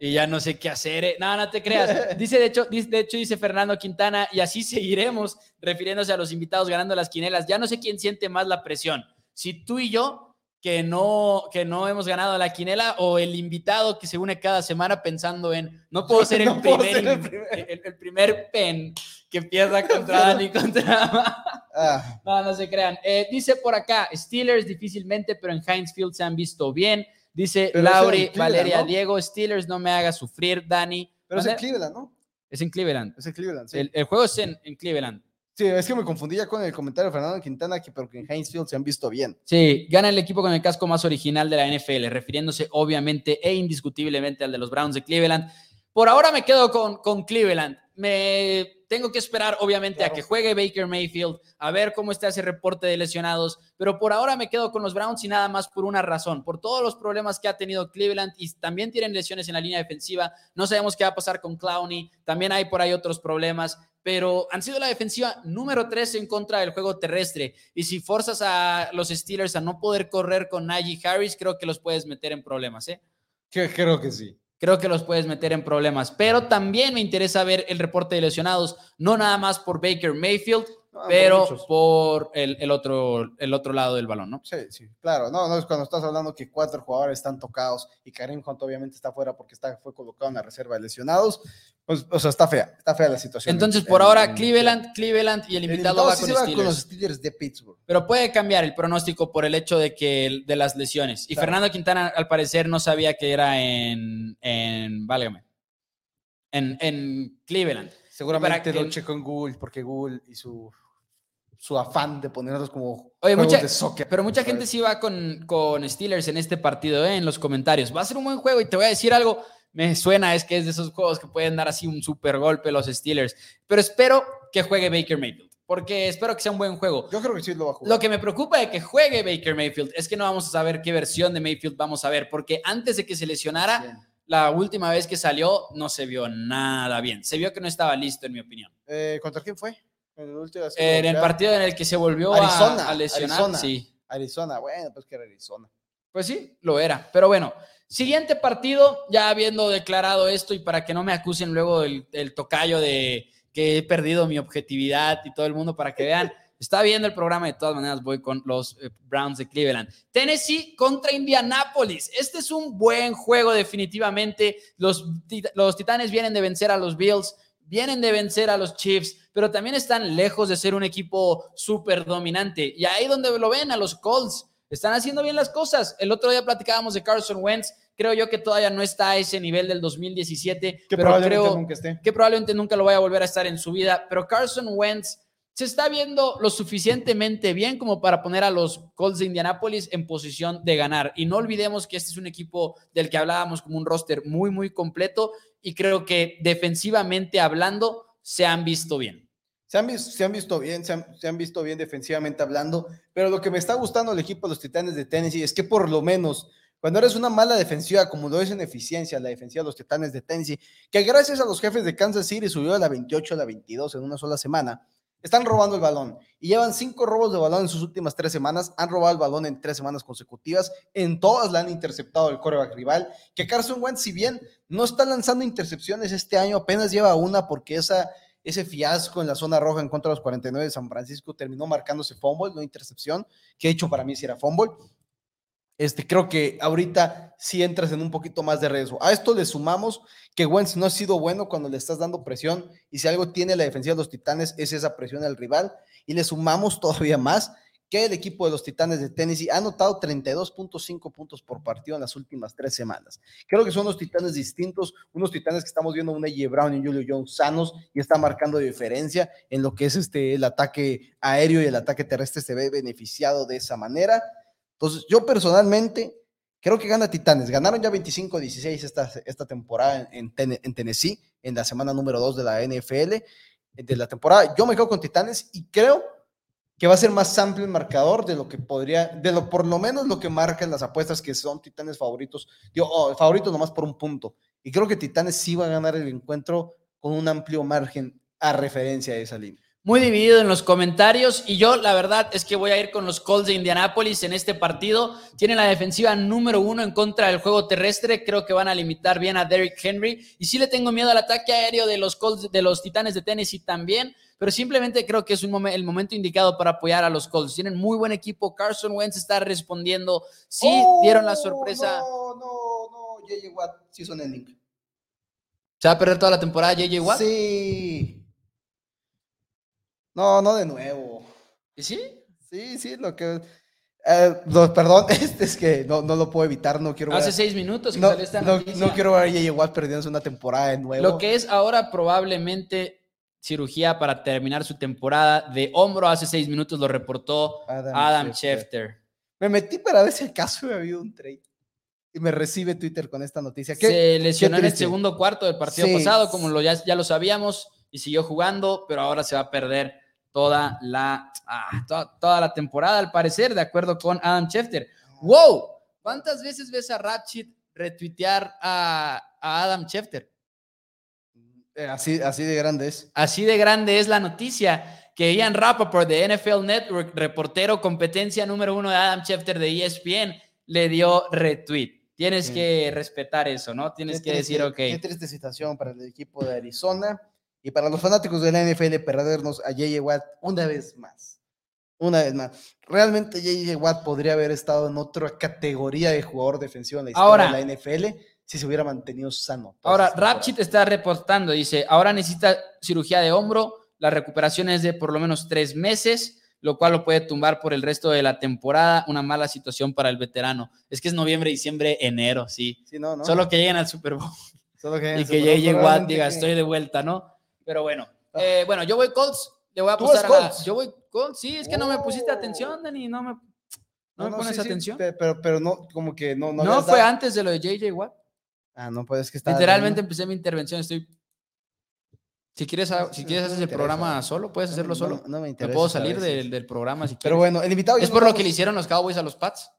Y ya no sé qué hacer. Eh. No, no te creas. Dice, de hecho, dice, de hecho, dice Fernando Quintana, y así seguiremos refiriéndose a los invitados ganando las quinelas. Ya no sé quién siente más la presión. Si tú y yo que no, que no hemos ganado la quinela o el invitado que se une cada semana pensando en no puedo ser el, primer, el, primer. pen que pierda contra Dani contra ah. no, no se crean eh, dice por acá Steelers difícilmente pero en Heinz Field se han visto bien dice Lauri Valeria Diego Steelers no me haga sufrir Dani pero es en Cleveland ¿no? es en Cleveland es en Cleveland sí. el, juego es en, en Cleveland Sí, es que me confundí ya con el comentario de Fernando Quintana, que porque en Heinz se han visto bien. Sí, gana el equipo con el casco más original de la NFL, refiriéndose obviamente e indiscutiblemente al de los Browns de Cleveland. Por ahora me quedo con, con Cleveland. Me tengo que esperar, obviamente, a que juegue Baker Mayfield, a ver cómo está ese reporte de lesionados, pero por ahora me quedo con los Browns y nada más por una razón, por todos los problemas que ha tenido Cleveland y también tienen lesiones en la línea defensiva. No sabemos qué va a pasar con Clowney, también hay por ahí otros problemas, pero han sido la defensiva número 3 en contra del juego terrestre. Y si forzas a los Steelers a no poder correr con Najee Harris, creo que los puedes meter en problemas, ¿eh? Creo que sí creo que los puedes meter en problemas. Pero también me interesa ver el reporte de lesionados, no nada más por Baker Mayfield, pero por el, otro, el otro lado del balón, ¿no? Sí, sí, claro. No, no es cuando estás hablando que cuatro jugadores están tocados y Karim Hunt obviamente está fuera porque está, fue colocado en la reserva de lesionados. Pues, o sea, está fea, está fea la situación. Entonces, por ahora, Cleveland, Cleveland y el invitado, va, con, los Steelers de Pittsburgh. Pero puede cambiar el pronóstico por el hecho de que de las lesiones. Y Fernando Quintana, al parecer, no sabía que era en, en válgame, en, en Cleveland. Seguramente lo checo en Google porque Google y su su afán de ponerlos como Oye, mucha, de soccer. Pero mucha gente sí va con, con Steelers en este partido, ¿eh? en los comentarios. Va a ser un buen juego y te voy a decir algo, me suena, es que es de esos juegos que pueden dar así un super golpe los Steelers. Pero espero que juegue Baker Mayfield, porque espero que sea un buen juego. Yo creo que sí lo va a jugar. Lo que me preocupa de que juegue Baker Mayfield es que no vamos a saber qué versión de Mayfield vamos a ver, porque antes de que se lesionara, la última vez que salió no se vio nada bien. Se vio que no estaba listo, en mi opinión. Eh, ¿Contra quién fue? En el, partido en el que se volvió a, lesionar. Arizona, sí. Arizona, bueno, pues que era Arizona. Pues sí, lo era. Pero bueno, siguiente partido, ya habiendo declarado esto y para que no me acusen luego el, tocayo de que he perdido mi objetividad y todo el mundo para que vean. Está viendo el programa, de todas maneras voy con los eh, Browns de Cleveland. Tennessee contra Indianapolis. Este es un buen juego definitivamente. Los, los Titanes vienen de vencer a los Bills vienen de vencer a los Chiefs, pero también están lejos de ser un equipo súper dominante. Y ahí donde lo ven a los Colts, están haciendo bien las cosas. El otro día platicábamos de Carson Wentz. Creo yo que todavía no está a ese nivel del 2017, que pero creo nunca esté. que probablemente nunca lo vaya a volver a estar en su vida. Pero Carson Wentz se está viendo lo suficientemente bien como para poner a los Colts de Indianapolis en posición de ganar. Y no olvidemos que este es un equipo del que hablábamos como un roster muy, muy completo y creo que defensivamente hablando se han visto bien. Se han, visto, se han visto bien, se han, visto bien defensivamente hablando, pero lo que me está gustando el equipo de los Titanes de Tennessee es que por lo menos cuando eres una mala defensiva, como lo es en eficiencia la defensiva de los Titanes de Tennessee, que gracias a los jefes de Kansas City subió a la 28 a la 22 en una sola semana, están robando el balón y llevan cinco robos de balón en sus últimas tres semanas. Han robado el balón en tres semanas consecutivas. En todas la han interceptado el coreback rival. Que Carson Wentz, si bien no está lanzando intercepciones este año, apenas lleva una porque esa, ese fiasco en la zona roja en contra de los 49 de San Francisco terminó marcándose fumble, no intercepción, que hecho para mí sí era fumble. Este, creo que ahorita sí entras en un poquito más de riesgo. A esto le sumamos que Wentz no ha sido bueno cuando le estás dando presión y si algo tiene la defensiva de los Titanes es esa presión al rival y le sumamos todavía más que el equipo de los Titanes de Tennessee ha anotado 32.5 puntos por partido en las últimas tres semanas. Creo que son unos Titanes distintos, unos Titanes que estamos viendo un A.J. Brown y un Julio Jones sanos y está marcando diferencia en lo que es este, el ataque aéreo y el ataque terrestre se ve beneficiado de esa manera. Entonces, yo personalmente creo que gana Titanes. Ganaron ya 25-16 esta, esta temporada en, en, Tennessee, en la semana número 2 de la NFL de la temporada. Yo me quedo con Titanes y creo que va a ser más amplio el marcador de lo que podría, de lo por lo menos lo que marcan las apuestas que son Titanes favoritos. Digo, oh, favoritos nomás por un punto. Y creo que Titanes sí va a ganar el encuentro con un amplio margen a referencia de esa línea muy dividido en los comentarios y yo la verdad es que voy a ir con los Colts de Indianápolis en este partido. Tienen la defensiva número uno en contra del juego terrestre. Creo que van a limitar bien a Derrick Henry y sí le tengo miedo al ataque aéreo de los Colts, de los Titanes de Tennessee también. Pero simplemente creo que es un el momento indicado para apoyar a los Colts. Tienen muy buen equipo. Carson Wentz está respondiendo. Sí, dieron la sorpresa. No, no, no. JJ Watt, season ending. ¿Se va a perder toda la temporada JJ Watt? Sí. No, no de nuevo. ¿Y sí? Sí, sí, lo que... Eh, perdón, este es que no, no, lo puedo evitar, no quiero Hace seis minutos que no, salió esta no, no, quiero ver a J.J. Watt perdiendo una temporada de nuevo. Lo que es ahora probablemente cirugía para terminar su temporada de hombro. Hace seis minutos lo reportó Adam, Schefter. Me metí para ver si acaso había habido un trade. Y me recibe Twitter con esta noticia. Se lesionó en el segundo cuarto del partido pasado, como lo, ya, ya lo sabíamos, y siguió jugando, pero ahora se va a perder toda la, ah, toda, la temporada, al parecer, de acuerdo con Adam Schefter. ¡Wow! ¿Cuántas veces ves a Ratchet retuitear a, Adam Schefter? Eh, así, así de grande es. Así de grande es la noticia que Ian Rappaport de NFL Network, reportero competencia número uno de Adam Schefter de ESPN, le dio retweet. Tienes que respetar eso, ¿no? Tienes que decir, ok. Qué triste situación para el equipo de Arizona. Y para los fanáticos de la NFL, perdernos a J.J. Watt una vez más. Una vez más. Realmente J.J. Watt podría haber estado en otra categoría de jugador defensivo en la historia de la NFL si se hubiera mantenido sano. Ahora, Rapchit está reportando, dice, ahora necesita cirugía de hombro, la recuperación es de por lo menos tres meses, lo cual lo puede tumbar por el resto de la temporada, una mala situación para el veterano. Es que es noviembre, diciembre, enero, sí. sí no, no. Solo que lleguen al Super Bowl. Solo que y que J.J. Watt diga, estoy de vuelta, ¿no? Pero bueno, ah. eh, bueno, yo voy Colts. Le voy a apostar a Yo voy Colts. Sí, es que no me pusiste atención, Dani. No me, no, me pones atención. pero, pero no, como que no. No, no fue antes de lo de JJ Watt. Ah, no, pues es que está. Literalmente empecé mi intervención. Estoy. Si quieres, si quieres hacer el programa solo, puedes hacerlo solo. No, me interesa. Me puedo salir del, del, programa si quieres. Pero bueno, el invitado. Es por lo que le hicieron los Cowboys a los Pats.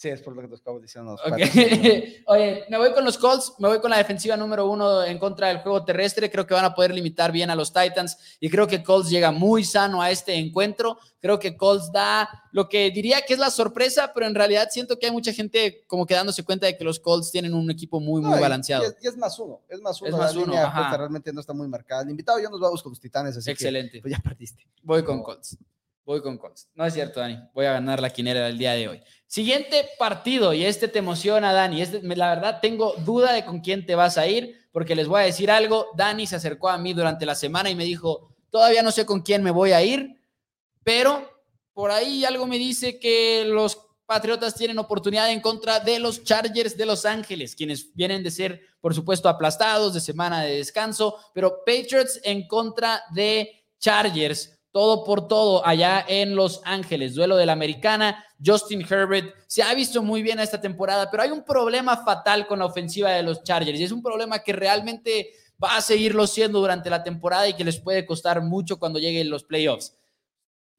Sí, es por lo que los acabo diciendo. Oye, me voy con los Colts, me voy con la defensiva número uno en contra del juego terrestre. Creo que van a poder limitar bien a los Titans y creo que Colts llega muy sano a este encuentro. Creo que Colts da lo que diría que es la sorpresa, pero en realidad siento que hay mucha gente como que dándose cuenta de que los Colts tienen un equipo muy, muy balanceado. Y es, más uno, es más uno. Es más uno. realmente no está muy marcada. El invitado ya nos vamos con los Titanes, así Excelente. pues ya partiste. Voy con Colts. Voy con Colts. No es cierto, Dani. Voy a ganar la quinera del día de hoy. Siguiente partido, y este te emociona, Dani. Este, la verdad, tengo duda de con quién te vas a ir, porque les voy a decir algo. Dani se acercó a mí durante la semana y me dijo: Todavía no sé con quién me voy a ir, pero por ahí algo me dice que los Patriotas tienen oportunidad en contra de los Chargers de Los Ángeles, quienes vienen de ser, por supuesto, aplastados de semana de descanso, pero Patriots en contra de Chargers todo por todo allá en Los Ángeles. Duelo de la americana. Justin Herbert se ha visto muy bien esta temporada, pero hay un problema fatal con la ofensiva de los Chargers y es un problema que realmente va a seguirlo siendo durante la temporada y que les puede costar mucho cuando lleguen los playoffs.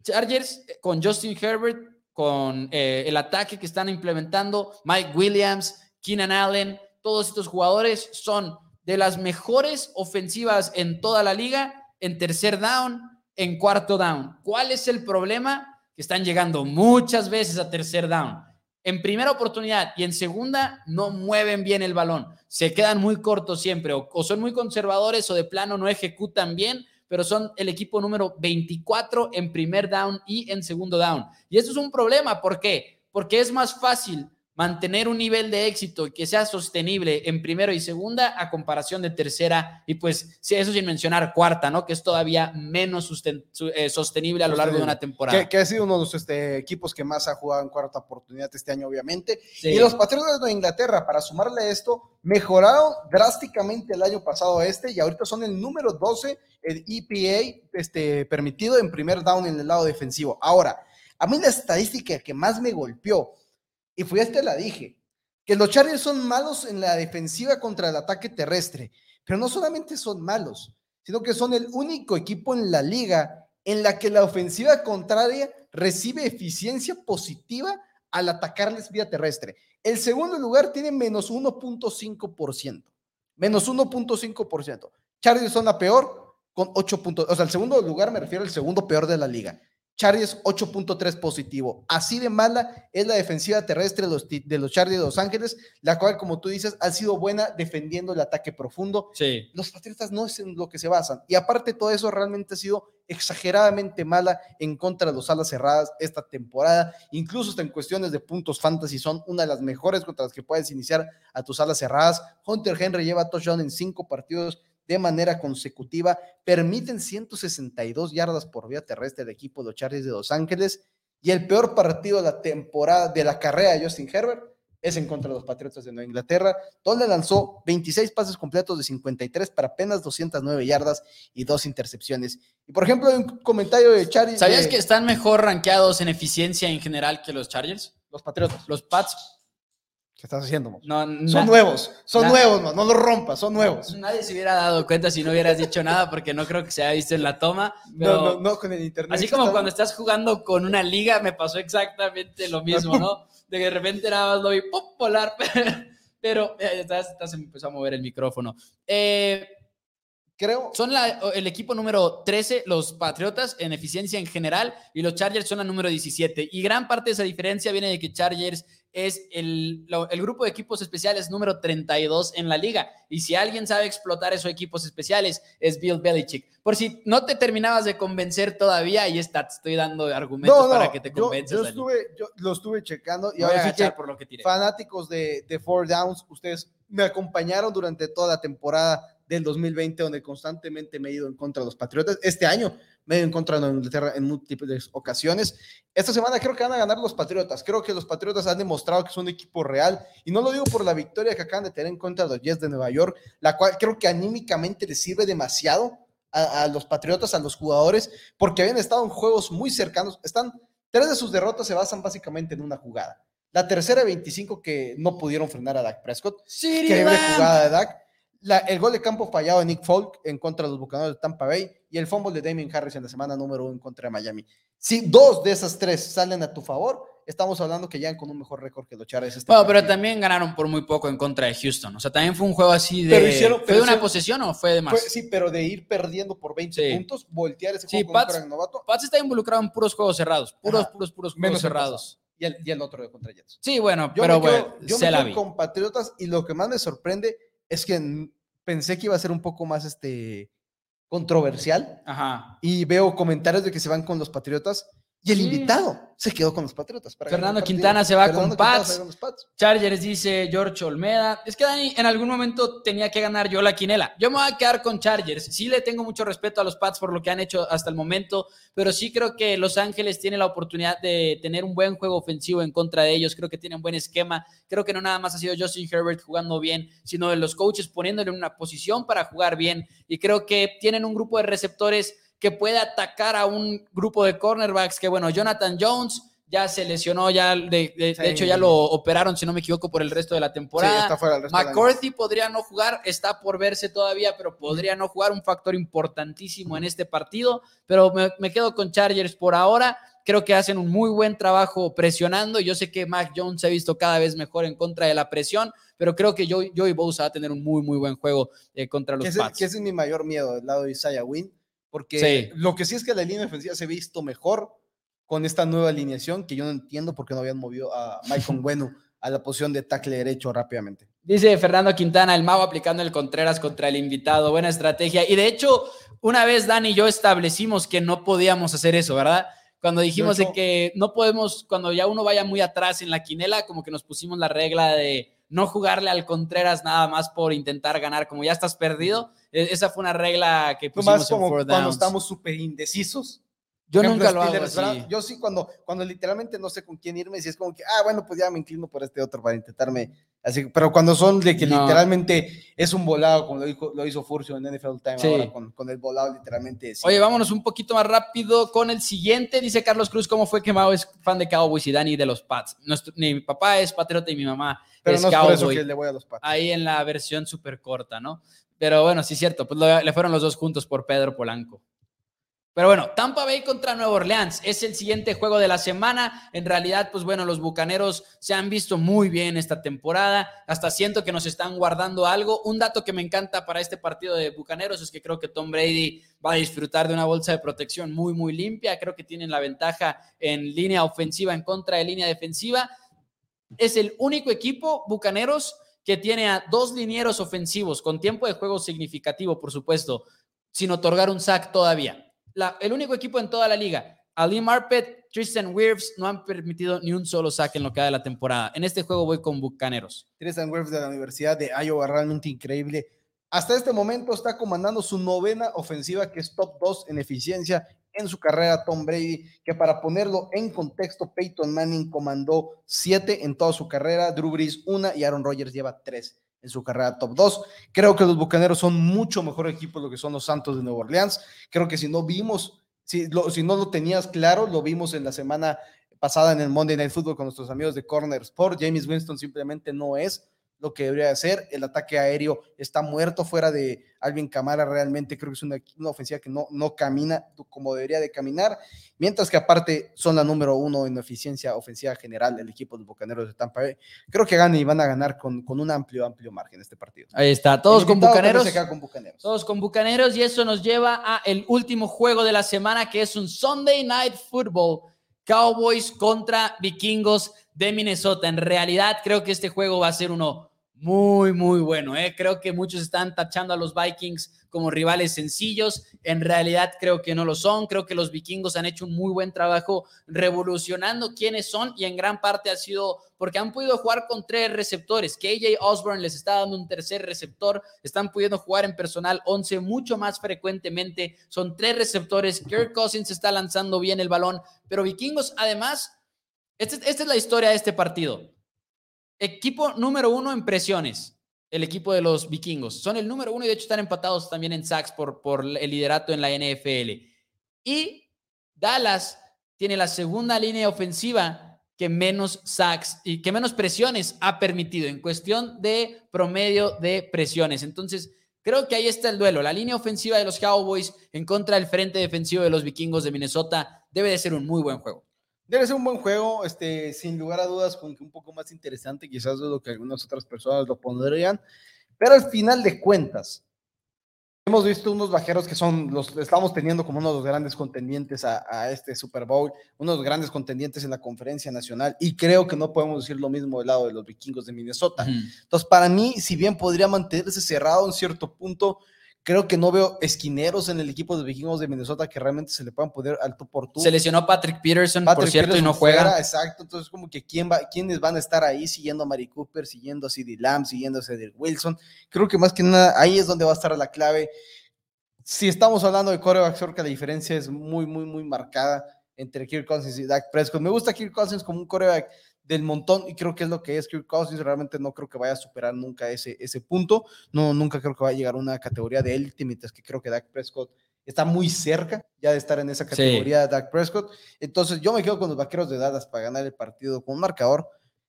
Chargers eh, con Justin Herbert, con eh, el ataque que están implementando, Mike Williams, Keenan Allen, todos estos jugadores son de las mejores ofensivas en toda la liga, en tercer down, en cuarto down. ¿Cuál es el problema? Que están llegando muchas veces a tercer down. En primera oportunidad y en segunda no mueven bien el balón. Se quedan muy cortos siempre o, son muy conservadores o de plano no ejecutan bien pero son el equipo número 24 en primer down y en segundo down. Y esto es un problema, ¿por qué? Porque es más fácil mantener un nivel de éxito que sea sostenible en primero y segunda a comparación de tercera y pues eso sin mencionar cuarta, ¿no? Que es todavía menos eh, sostenible a lo largo de una temporada. Que, ha sido uno de los este, equipos que más ha jugado en cuarta oportunidad este año, obviamente. Y los Patriotas de Inglaterra, para sumarle esto, mejoraron drásticamente el año pasado este y ahorita son el número 12 el EPA este, permitido en primer down en el lado defensivo. Ahora, a mí la estadística que más me golpeó y fui este la dije, que los Chargers son malos en la defensiva contra el ataque terrestre, pero no solamente son malos, sino que son el único equipo en la liga en la que la ofensiva contraria recibe eficiencia positiva al atacarles vía terrestre. El segundo lugar tiene menos 1.5%. Menos 1.5%. Chargers son la peor con 8 puntos. O sea, el segundo lugar me refiero al segundo peor de la liga. Chargers 8.3 positivo. Así de mala es la defensiva terrestre de los, de los Chargers de Los Ángeles, la cual, como tú dices, ha sido buena defendiendo el ataque profundo. Sí. Los Patriotas no es en lo que se basan. Y aparte, todo eso realmente ha sido exageradamente mala en contra de los alas cerradas esta temporada. Incluso hasta en cuestiones de puntos fantasy son una de las mejores contra las que puedes iniciar a tus alas cerradas. Hunter Henry lleva touchdown en cinco partidos de manera consecutiva, permiten 162 yardas por vía terrestre del equipo de los Chargers de Los Ángeles y el peor partido de la temporada de la carrera de Justin Herbert es en contra de los Patriotas de Nueva Inglaterra, donde lanzó 26 pases completos de 53 para apenas 209 yardas y dos intercepciones. Y por ejemplo, un comentario de Chargers. ¿Sabías que están mejor rankeados en eficiencia en general que los Chargers? Los Patriotas. Los Pats ¿Qué estás haciendo? No, son nuevos, son nuevos, no, no los rompas, son nuevos. Nadie se hubiera dado cuenta si no hubieras dicho nada, porque no creo que se haya visto en la toma. no, no, no, con el internet. Así como cuando estás jugando con una liga, me pasó exactamente lo mismo, ¿no? De que de repente nada más lo vi popular, pero eh, se empezó a mover el micrófono. Eh, creo. Son el equipo número 13, los Patriotas, en eficiencia en general, y los Chargers son la número 17. Y gran parte de esa diferencia viene de que Chargers es el, el, grupo de equipos especiales número 32 en la liga. Y si alguien sabe explotar esos equipos especiales, es Bill Belichick. Por si no te terminabas de convencer todavía, ahí está, te estoy dando argumentos para que te convences. Yo, estuve, yo lo estuve checando y ahora sí que por lo que fanáticos de, de Four Downs, ustedes me acompañaron durante toda la temporada del 2020, donde constantemente me he ido en contra de los Patriotas. Este año me he ido en contra de Inglaterra en múltiples ocasiones. Esta semana creo que van a ganar los Patriotas. Creo que los Patriotas han demostrado que son un equipo real. Y no lo digo por la victoria que acaban de tener en contra de los Jets de Nueva York, la cual creo que anímicamente les sirve demasiado a, a los Patriotas, a los jugadores, porque habían estado en juegos muy cercanos. Están, tres de sus derrotas se basan básicamente en una jugada. La tercera 25 que no pudieron frenar a Dak Prescott. Sí, jugada de Dak el gol de campo fallado de Nick Folk en contra de los Bucaneros de Tampa Bay y el fumble de Damien Harris en la semana número uno en contra de Miami. Si dos de esas tres salen a tu favor, estamos hablando que ya con un mejor récord que los Chargers. Este bueno, pero también ganaron por muy poco en contra de Houston. O sea, también fue un juego así de. ¿Fue de una posesión o fue de más? sí, pero de ir perdiendo por 20 puntos, voltear ese juego Pats, con novato. Pats está involucrado en puros juegos cerrados. Puros, puros, puros juegos cerrados. Y el, y el, otro de contra Jets. Sí, bueno, pero bueno, yo me quedo con Patriotas y lo que más me sorprende es que pensé que iba a ser un poco más este controversial. Ajá. Y veo comentarios de que se van con los Patriotas. Y el invitado se quedó con los Patriotas. Fernando Quintana se va con Pats. Chargers dice George Olmeda. Es que Dani, en algún momento tenía que ganar yo la quinela. Yo me voy a quedar con Chargers. Sí le tengo mucho respeto a los Pats por lo que han hecho hasta el momento, pero sí creo que Los Ángeles tiene la oportunidad de tener un buen juego ofensivo en contra de ellos. Creo que tienen buen esquema. Creo que no nada más ha sido Justin Herbert jugando bien, sino de los coaches poniéndole en una posición para jugar bien. Y creo que tienen un grupo de receptores que puede atacar a un grupo de cornerbacks que, bueno, Jonathan Jones, ya se lesionó, ya de, de- de Sí. hecho ya lo operaron, si no me equivoco, por el resto de la Sí, temporada. está fuera resto. McCarthy podría no jugar, está por verse todavía, pero podría no jugar, un factor importantísimo en este partido, pero me, me quedo con Chargers por ahora. Creo que hacen un muy buen trabajo presionando. Yo sé que Mac Jones se ha visto cada vez mejor en contra de la presión, pero creo que Joey, Joey Bosa va a tener un muy, muy buen juego eh, contra los Pats. que ese es mi mayor miedo del lado de Isaiah Wynn, porque Sí. lo que sí es que la línea ofensiva se ha visto mejor con esta nueva alineación, que yo no entiendo por qué no habían movido a Michael Bueno a la posición de tackle derecho rápidamente. Dice Fernando Quintana, el mago aplicando el Contreras contra el invitado. Buena estrategia. Y de hecho, una vez Dani y yo establecimos que no podíamos hacer eso, ¿verdad? Cuando dijimos de hecho- que no podemos, cuando ya uno vaya muy atrás en la quinela, como que nos pusimos la regla de no jugarle al Contreras nada más por intentar ganar, como ya estás perdido. E- Esa fue una regla que pusimos más en como fourth cuando downs. estamos súper indecisos. Yo ejemplo, nunca lo hago así. Yo sí, cuando, cuando literalmente no sé con quién irme, si es como que, ah, bueno, pues ya me inclino por este otro para intentarme. Así, pero cuando son de que No. literalmente es un volado, como lo, dijo- lo hizo Furcio en NFL Time Sí. ahora, con, con el volado literalmente. sí. Oye, vámonos un poquito más rápido con el siguiente. Dice Carlos Cruz, ¿cómo fue que Mao es fan de Cowboys y Dani de los Pats? Nuestro- mi papá es patriota y mi mamá pero es no es por eso Cowboy. que le voy a los Pats. ahí en la versión súper corta, ¿no? Pero bueno, sí es cierto, pues le fueron los dos juntos por Pedro Polanco. Pero bueno, Tampa Bay contra Nueva Orleans es el siguiente juego de la semana. En realidad, pues bueno, los Bucaneros se han visto muy bien esta temporada. Hasta siento que nos están guardando algo. Un dato que me encanta para este partido de Bucaneros es que creo que Tom Brady va a disfrutar de una bolsa de protección muy, muy limpia. Creo que tienen la ventaja en línea ofensiva en contra de línea defensiva. Es el único equipo, Bucaneros, que tiene a dos linieros ofensivos con tiempo de juego significativo, por supuesto, sin otorgar un sack todavía. El único equipo en toda la liga. Ali Marpet, Tristan Wirfs no han permitido ni un solo sack en lo que va de la temporada. En este juego voy con Bucaneros. Tristan Wirfs de la Universidad de Iowa, realmente increíble. Hasta este momento está comandando su novena ofensiva, que es top 2 en eficiencia en su carrera Tom Brady, que para ponerlo en contexto, Peyton Manning comandó 7 en toda su carrera, Drew Brees 1 y Aaron Rodgers lleva 3 en su carrera top 2. Creo que los Bucaneros son mucho mejor equipo de lo que son los Santos de Nueva Orleans. Creo que si no vimos, si, lo- si no lo tenías claro, lo vimos en la semana pasada en el Monday Night Football con nuestros amigos de Corner Sport. James Winston simplemente no es lo que debería hacer. El ataque aéreo está muerto fuera de Alvin Camara. Realmente creo que es una, una ofensiva que no, no camina como debería de caminar. Mientras que aparte son la número uno en eficiencia ofensiva general del equipo de los Bucaneros de Tampa Bay. Creo que ganan y van a ganar con, con un amplio, amplio margen este partido. Ahí está, todos Bucaneros. con Bucaneros. Todos con Bucaneros y eso nos lleva a el último juego de la semana que es un Sunday Night Football. Cowboys contra Vikingos de Minnesota. En realidad creo que este juego va a ser uno muy, muy bueno. ¿eh? Creo que muchos están tachando a los Vikings como rivales sencillos. En realidad creo que no lo son. Creo que los vikingos han hecho un muy buen trabajo revolucionando quiénes son y en gran parte ha sido porque han podido jugar con tres receptores. KJ Osborne les está dando un tercer receptor. Están pudiendo jugar en personal 11 mucho más frecuentemente. Son tres receptores. Kirk Cousins está lanzando bien el balón. Pero vikingos, además, esta, esta es la historia de este partido. Equipo número uno en presiones, el equipo de los vikingos. Son el número uno y de hecho están empatados también en sacks por, el liderato en la NFL. Y Dallas tiene la segunda línea ofensiva que menos sacks y que menos presiones ha permitido en cuestión de promedio de presiones. Entonces, creo que ahí está el duelo. La línea ofensiva de los Cowboys en contra del frente defensivo de los vikingos de Minnesota debe de ser un muy buen juego. Debe ser un buen juego, este, sin lugar a dudas, con que un poco más interesante, quizás de lo que algunas otras personas lo pondrían, pero al final de cuentas, hemos visto unos vaqueros que son, los estamos teniendo como uno de los grandes contendientes a, a, este Super Bowl, uno de los grandes contendientes en la conferencia nacional, y creo que no podemos decir lo mismo del lado de los vikingos de Minnesota. -huh. Entonces, para mí, si bien podría mantenerse cerrado en cierto punto, creo que no veo esquineros en el equipo de vikingos de Minnesota que realmente se le puedan poner al tú por tú. Se lesionó Patrick Peterson, Patrick por cierto, Peterson y no juega. Fuera, exacto, entonces como que quién va, quiénes van a estar ahí siguiendo a Mari Cooper, siguiendo a CD Lamb, siguiendo a Cedric Wilson. Creo que más que nada ahí es donde va a estar la clave. Si estamos hablando de corebacks, creo que la diferencia es muy, muy, muy marcada entre Kirk Cousins y Dak Prescott. Me gusta Kirk Cousins como un coreback del montón y creo que es lo que es Kirk Cousins. Realmente no creo que vaya a superar nunca ese, ese punto. No, nunca creo que vaya a llegar a una categoría de élite, mientras que creo que Dak Prescott está muy cerca ya de estar en esa categoría de Dak Prescott. Entonces yo me quedo con los vaqueros de Dallas para ganar el partido con un marcador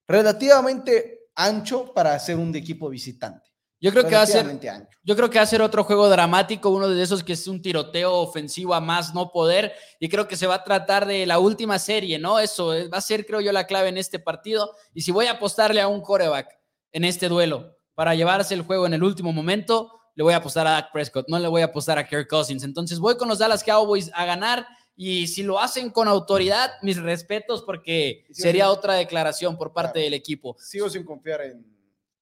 relativamente ancho para ser un equipo visitante. Yo creo, que va a ser, yo creo que va a ser otro juego dramático, uno de esos que es un tiroteo ofensivo a más no poder, y creo que se va a tratar de la última serie, ¿no? Eso eh, va a ser, creo yo, la clave en este partido. Y si voy a apostarle a un coreback en este duelo para llevarse el juego en el último momento, le voy a apostar a Dak Prescott, no le voy a apostar a Kirk Cousins. Entonces voy con los Dallas Cowboys a ganar. Y si lo hacen con autoridad, mis respetos, porque sería otra declaración por parte del equipo. Sigo sin confiar en,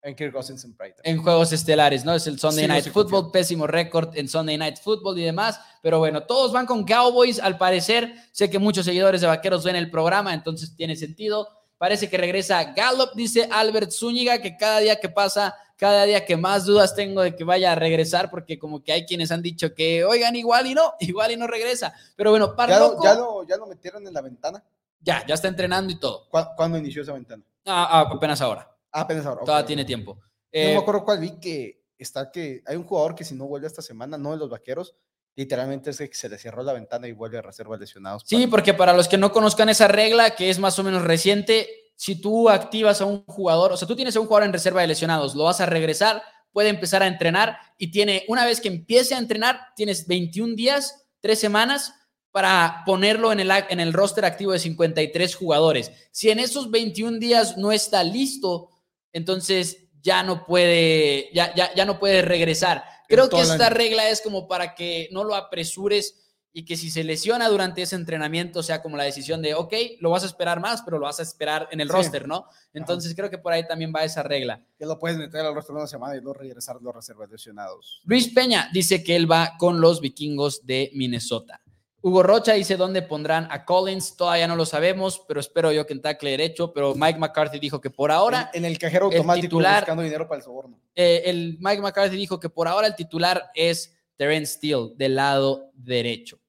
en Kirk Cousins en En juegos estelares, ¿no? Es el Sunday Night Football, pésimo récord en Sunday Night Football y demás. Pero bueno, todos van con Cowboys, al parecer. Sé que muchos seguidores de Vaqueros ven el programa, entonces tiene sentido. Parece que regresa Gallup, dice Albert Zúñiga, que cada día que pasa, cada día que más dudas tengo de que vaya a regresar, porque como que hay quienes han dicho que, oigan, igual y no, igual y no regresa. Pero bueno, para ¿Ya, lo, ya, lo, ¿Ya lo metieron en la ventana? Ya, ya está entrenando y todo. ¿Cuándo inició esa ventana? Ah, ah apenas ahora. Ah, apenas ahora. Todavía tiene tiempo. no me eh, acuerdo cuál vi que está que hay un jugador que si no vuelve esta semana, no de los vaqueros, literalmente es que se le cerró la ventana y vuelve a reserva lesionados. Sí, porque para los que no conozcan esa regla, que es más o menos reciente, si tú activas a un jugador, o sea, tú tienes a un jugador en reserva de lesionados, lo vas a regresar, puede empezar a entrenar y tiene, una vez que empiece a entrenar, tienes 21 días, 3 semanas para ponerlo en el, en el roster activo de 53 jugadores. Si en esos 21 días no está listo, entonces ya no puede, ya, ya, ya no puede regresar. Creo que esta regla es como para que no lo apresures y que si se lesiona durante ese entrenamiento sea como la decisión de, ok, lo vas a esperar más, pero lo vas a esperar en el roster, ¿no? Entonces creo que por ahí también va esa regla. Que lo puedes meter al roster una semana y luego regresar los reservas lesionados. Luis Peña dice que él va con los vikingos de Minnesota. Hugo Rocha dice dónde pondrán a Collins. Todavía no lo sabemos, pero espero yo que en tackle derecho. Pero Mike McCarthy dijo que por ahora. En, el cajero automático buscando dinero para el soborno. Eh, el Mike McCarthy dijo que por ahora el titular es Terence Steele del lado derecho.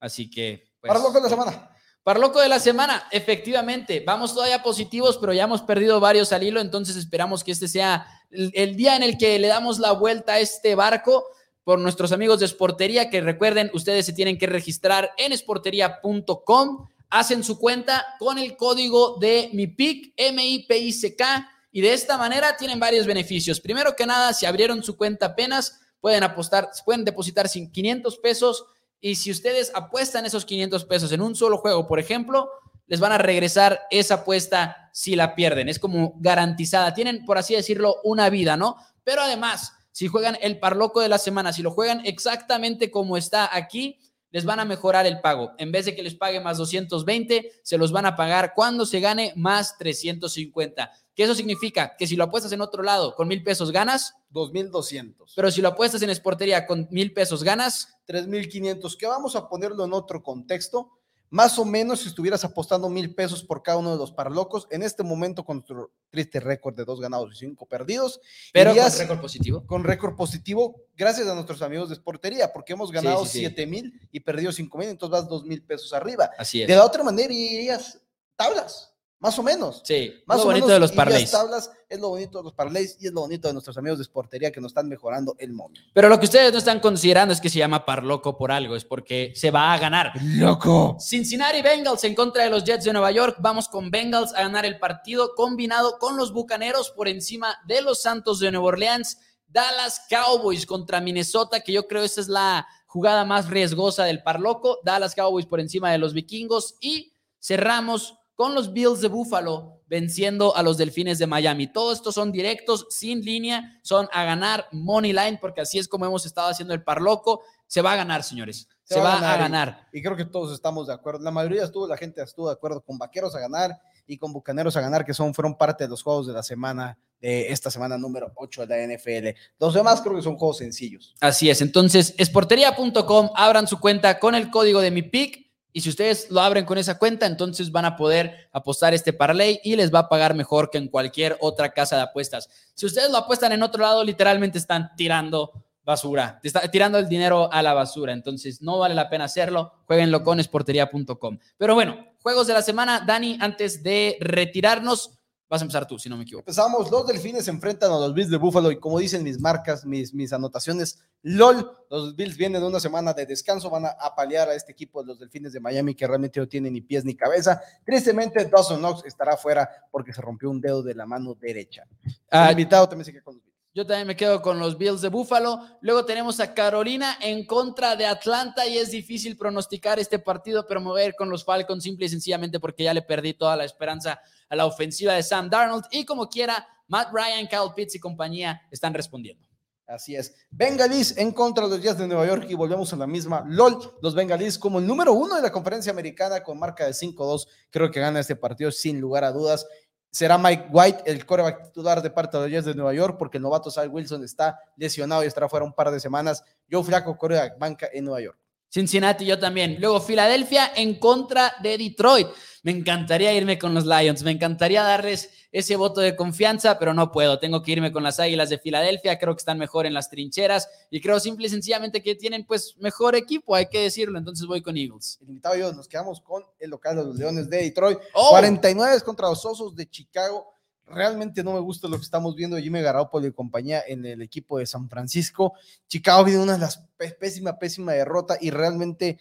Así que. Pues, para loco de la semana. Para loco de la semana, efectivamente. Vamos todavía positivos, pero ya hemos perdido varios al hilo. Entonces esperamos que este sea el día en el que le damos la vuelta a este barco por nuestros amigos de Sportería, que recuerden, ustedes se tienen que registrar en esportería.com, hacen su cuenta con el código de MIPIC, M-I-P-I-C-K, y de esta manera tienen varios beneficios. Primero que nada, si abrieron su cuenta apenas, pueden apostar, pueden depositar 500 pesos, y si ustedes apuestan esos 500 pesos en un solo juego, por ejemplo, les van a regresar esa apuesta si la pierden. Es como garantizada. Tienen, por así decirlo, una vida, ¿no? Pero además, si juegan el parloco de la semana, si lo juegan exactamente como está aquí, les van a mejorar el pago. En vez de que les pague más 220, se los van a pagar cuando se gane más 350. ¿Qué eso significa? Que si lo apuestas en otro lado con mil pesos ganas. 2.200. Pero si lo apuestas en esportería con mil pesos ganas. 3.500. Que vamos a ponerlo en otro contexto. Más o menos si estuvieras apostando mil pesos por cada uno de los parlocos, en este momento con nuestro triste récord de dos ganados y cinco perdidos. Pero con récord positivo. Con récord positivo, gracias a nuestros amigos de Sportería, porque hemos ganado siete mil y perdido cinco mil, entonces vas dos mil pesos arriba. Así es. De la otra manera irías tablas. Más o menos. Sí, más lo bonito de los parlays. tablas es lo bonito de los parlays y es lo bonito de nuestros amigos de Sportería que nos están mejorando el momento. Pero lo que ustedes no están considerando es que se llama Parloco por algo, es porque se va a ganar. ¡Loco! Cincinnati Bengals en contra de los Jets de Nueva York. Vamos con Bengals a ganar el partido combinado con los Bucaneros por encima de los Santos de Nueva Orleans. Dallas Cowboys contra Minnesota, que yo creo esa es la jugada más riesgosa del Parloco. Dallas Cowboys por encima de los Vikingos y cerramos con los Bills de Buffalo venciendo a los Delfines de Miami. Todos estos son directos, sin línea, son a ganar money line, porque así es como hemos estado haciendo el parloco. Se va a ganar, señores. Se, va, a ganar. Y, creo que todos estamos de acuerdo. La mayoría estuvo, la gente estuvo de acuerdo con Vaqueros a ganar y con Bucaneros a ganar, que son, fueron parte de los juegos de la semana, de esta semana número 8 de la NFL. Los demás creo que son juegos sencillos. Así es. Entonces, esportería.com, abran su cuenta con el código de mi pick y si ustedes lo abren con esa cuenta, entonces van a poder apostar este parlay y les va a pagar mejor que en cualquier otra casa de apuestas. Si ustedes lo apuestan en otro lado, literalmente están tirando basura, está tirando el dinero a la basura. Entonces no vale la pena hacerlo. Jueguenlo con esportería.com. Pero bueno, juegos de la semana. Dani, antes de retirarnos, Vas a empezar tú, si no me equivoco. Empezamos, los delfines se enfrentan a los Bills de Buffalo y como dicen mis marcas, mis, mis anotaciones, LOL, los Bills vienen de una semana de descanso, van a apalear a este equipo de los delfines de Miami que realmente no tienen ni pies ni cabeza. Tristemente, Dawson Knox estará fuera porque se rompió un dedo de la mano derecha. Ah, El invitado también se queda con los Bills. Yo también me quedo con los Bills de Buffalo. Luego tenemos a Carolina en contra de Atlanta y es difícil pronosticar este partido, pero ir con los Falcons simple y sencillamente porque ya le perdí toda la esperanza a la ofensiva de Sam Darnold y como quiera, Matt Ryan, Kyle Pitts y compañía están respondiendo. Así es. Bengalis en contra de los Jazz de Nueva York y volvemos a la misma. LOL, los Bengalis como el número uno de la conferencia americana con marca de 5-2. Creo que gana este partido sin lugar a dudas. Será Mike White el coreback titular de parte de los Jazz de Nueva York porque el novato Sal Wilson está lesionado y estará fuera un par de semanas. Joe Flaco, coreback banca en Nueva York. Cincinnati, yo también. Luego Filadelfia en contra de Detroit. Me encantaría irme con los Lions, me encantaría darles ese voto de confianza, pero no puedo. Tengo que irme con las Águilas de Filadelfia. Creo que están mejor en las trincheras y creo simple y sencillamente que tienen pues mejor equipo, hay que decirlo. Entonces voy con Eagles. El invitado y yo nos quedamos con el local de los Leones de Detroit. Oh. 49 contra los Osos de Chicago. Realmente no me gusta lo que estamos viendo de Jimmy Garoppolo y compañía en el equipo de San Francisco. Chicago viene una de las pé- pésima, pésima derrota y realmente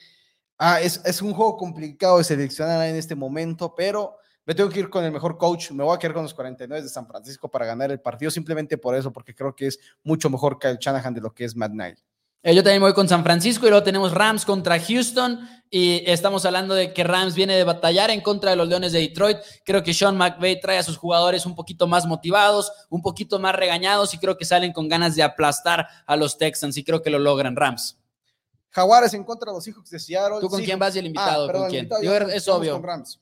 ah, es, un juego complicado de seleccionar en este momento, pero me tengo que ir con el mejor coach. Me voy a quedar con los 49 de San Francisco para ganar el partido, simplemente por eso, porque creo que es mucho mejor que el Shanahan de lo que es Matt Nagy. Eh, yo también voy con San Francisco y luego tenemos Rams contra Houston y estamos hablando de que Rams viene de batallar en contra de los Leones de Detroit. Creo que Sean McVay trae a sus jugadores un poquito más motivados, un poquito más regañados y creo que salen con ganas de aplastar a los Texans y creo que lo logran Rams. Jaguares en contra de los Seahawks de Seattle. ¿Tú con Seahawks- quién vas y el invitado Ah, perdón, con quién? invitado, yo- es obvio. con Rams.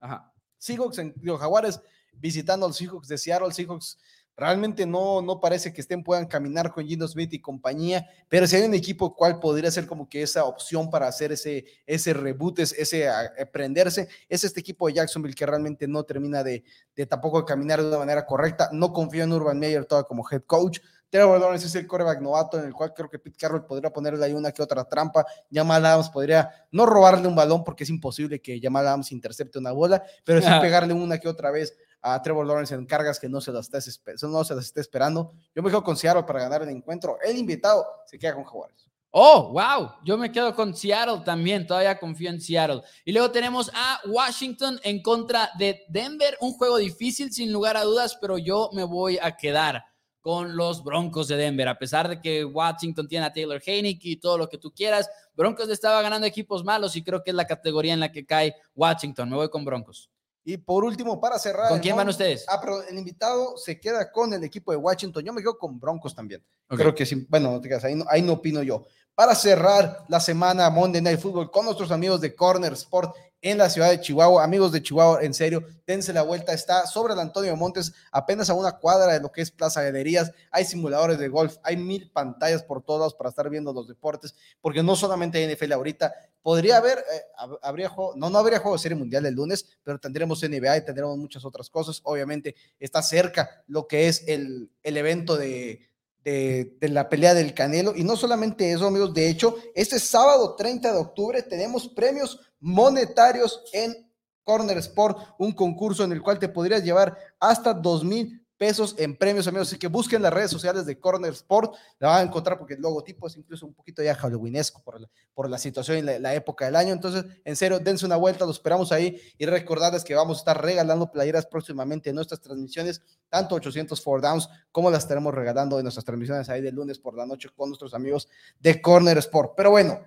Ajá. Seahawks, en, digo, Jaguares visitando a los Seahawks de Seattle. Seahawks realmente no, no parece que estén, puedan caminar con Gino Smith y compañía, pero si hay un equipo cual podría ser como que esa opción para hacer ese, ese reboot, es- ese aprenderse, es este equipo de Jacksonville que realmente no termina de, de tampoco caminar de una manera correcta. No confío en Urban Meyer todavía como head coach. Trevor Lawrence es el coreback novato en el cual creo que Pete Carroll podría ponerle ahí una que otra trampa. Jamal Adams podría no robarle un balón porque es imposible que Jamal Adams intercepte una bola, pero sí Ajá. pegarle una que otra vez a Trevor Lawrence en cargas que no se las espe- no se las esté esperando. Yo me quedo con Seattle para ganar el encuentro. El invitado se queda con Jaguares. Oh, wow. Yo me quedo con Seattle también. Todavía confío en Seattle. Y luego tenemos a Washington en contra de Denver. Un juego difícil, sin lugar a dudas, pero yo me voy a quedar con los Broncos de Denver. A pesar de que Washington tiene a Taylor Heineke y todo lo que tú quieras, Broncos le estaba ganando equipos malos y creo que es la categoría en la que cae Washington. Me voy con Broncos. Y por último, para cerrar. ¿Con quién van ustedes? Ah, pero el invitado se queda con el equipo de Washington. Yo me quedo con Broncos también. Creo que sí. Bueno, no te creas, ahí no, ahí no opino yo. Para cerrar la semana Monday Night Football con nuestros amigos de Corner Sport en la ciudad de Chihuahua. Amigos de Chihuahua, en serio, dense la vuelta. Está sobre el Antonio Montes, apenas a una cuadra de lo que es Plaza Galerías. Hay simuladores de golf, hay mil pantallas por todos lados para estar viendo los deportes, porque no solamente hay NFL ahorita. Podría haber, eh, hab- habría no, no habría juego de serie mundial el lunes, pero tendremos NBA y tendremos muchas otras cosas. Obviamente está cerca lo que es el, el evento de, de, de la pelea del Canelo. Y no solamente eso, amigos, de hecho, este sábado 30 de octubre tenemos premios monetarios en Corner Sport, un concurso en el cual te podrías llevar hasta dos mil pesos en premios, amigos. Así que busquen las redes sociales de Corner Sport, la van a encontrar porque el logotipo es incluso un poquito ya halloweenesco por la, por la situación y la, época del año. Entonces, en serio, dense una vuelta, los esperamos ahí y recordarles que vamos a estar regalando playeras próximamente en nuestras transmisiones, tanto 800 Four Downs como las estaremos regalando en nuestras transmisiones ahí de lunes por la noche con nuestros amigos de Corner Sport. Pero bueno,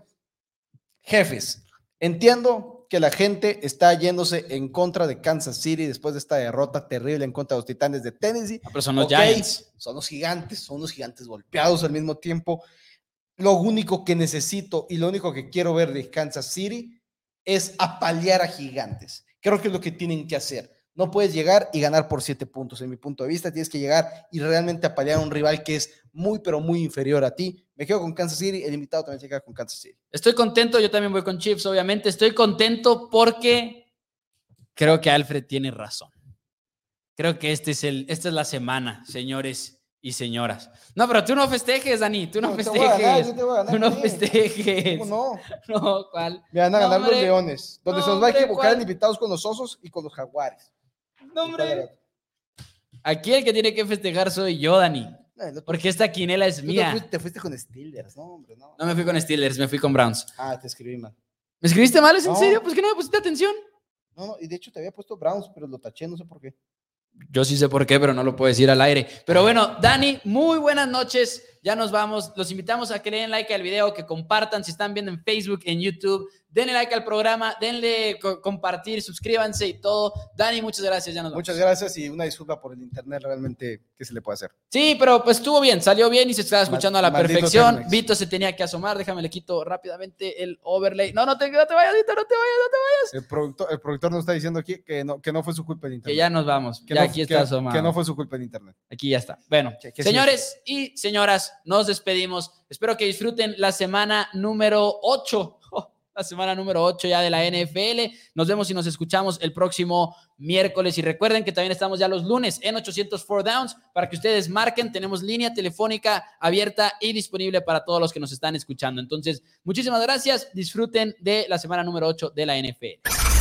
jefes, entiendo que la gente está yéndose en contra de Kansas City después de esta derrota terrible en contra de los Titanes de Tennessee. Ah, Pero son los Ok, Giants. Son los gigantes, son los gigantes golpeados al mismo tiempo. Lo único que necesito y lo único que quiero ver de Kansas City es apalear a gigantes. Creo que es lo que tienen que hacer. No puedes llegar y ganar por siete puntos. En mi punto de vista, tienes que llegar y realmente apalear a un rival que es muy, pero muy inferior a ti. Me quedo con Kansas City. El invitado también se queda con Kansas City. Estoy contento, yo también voy con Chiefs, obviamente. Estoy contento porque creo que Alfred tiene razón. Creo que este es el, esta es la semana, señores y señoras. No, pero tú no festejes, Dani, tú no, voy a ganar, festejes. yo te voy a ganar, tú no festejes. ¿Cómo no? No, ¿cuál? Me van a No, ganar los hombre. leones, donde No, se nos va a equivocar ¿cuál? invitados con los osos y con los jaguares. No, hombre. Aquí el que tiene que festejar soy yo, Dani. No, Porque esta quinela es tú te mía. fuiste, te fuiste con Steelers, no, hombre, no. No me fui con Steelers, me fui con Browns. Ah, te escribí mal. ¿Me escribiste mal? ¿Es en serio? Pues que no me pusiste atención. No, no, y de hecho te había puesto Browns, pero lo taché, no sé por qué. Yo sí sé por qué, pero no lo puedo decir al aire. Pero bueno, Dani, muy buenas noches. Ya nos vamos. Los invitamos a que le den like al video, que compartan si están viendo en Facebook, en YouTube. Denle like al programa, denle co- compartir, suscríbanse y todo. Dani, muchas gracias. Ya nos vamos. Muchas gracias y una disculpa por el internet, realmente, ¿qué se le puede hacer? Sí, pero pues estuvo bien, salió bien y se estaba escuchando a la perfección. Vito se tenía que asomar. Déjame le quito rápidamente el overlay. No, no te, no te vayas, Vito, no te vayas, no te vayas. El productor, el productor nos está diciendo aquí que no, que no fue su culpa el internet. Que ya nos vamos. Que ya no, aquí que- está asomado. Que no fue su culpa el internet. Aquí ya está. Bueno, Que- que señores y señoras, nos despedimos. Espero que disfruten la semana número 8. La semana número 8 ya de la NFL. Nos vemos y nos escuchamos el próximo miércoles. Y recuerden que también estamos ya los lunes en 804 Downs para que ustedes marquen. Tenemos línea telefónica abierta y disponible para todos los que nos están escuchando. Entonces, muchísimas gracias. Disfruten de la semana número 8 de la NFL.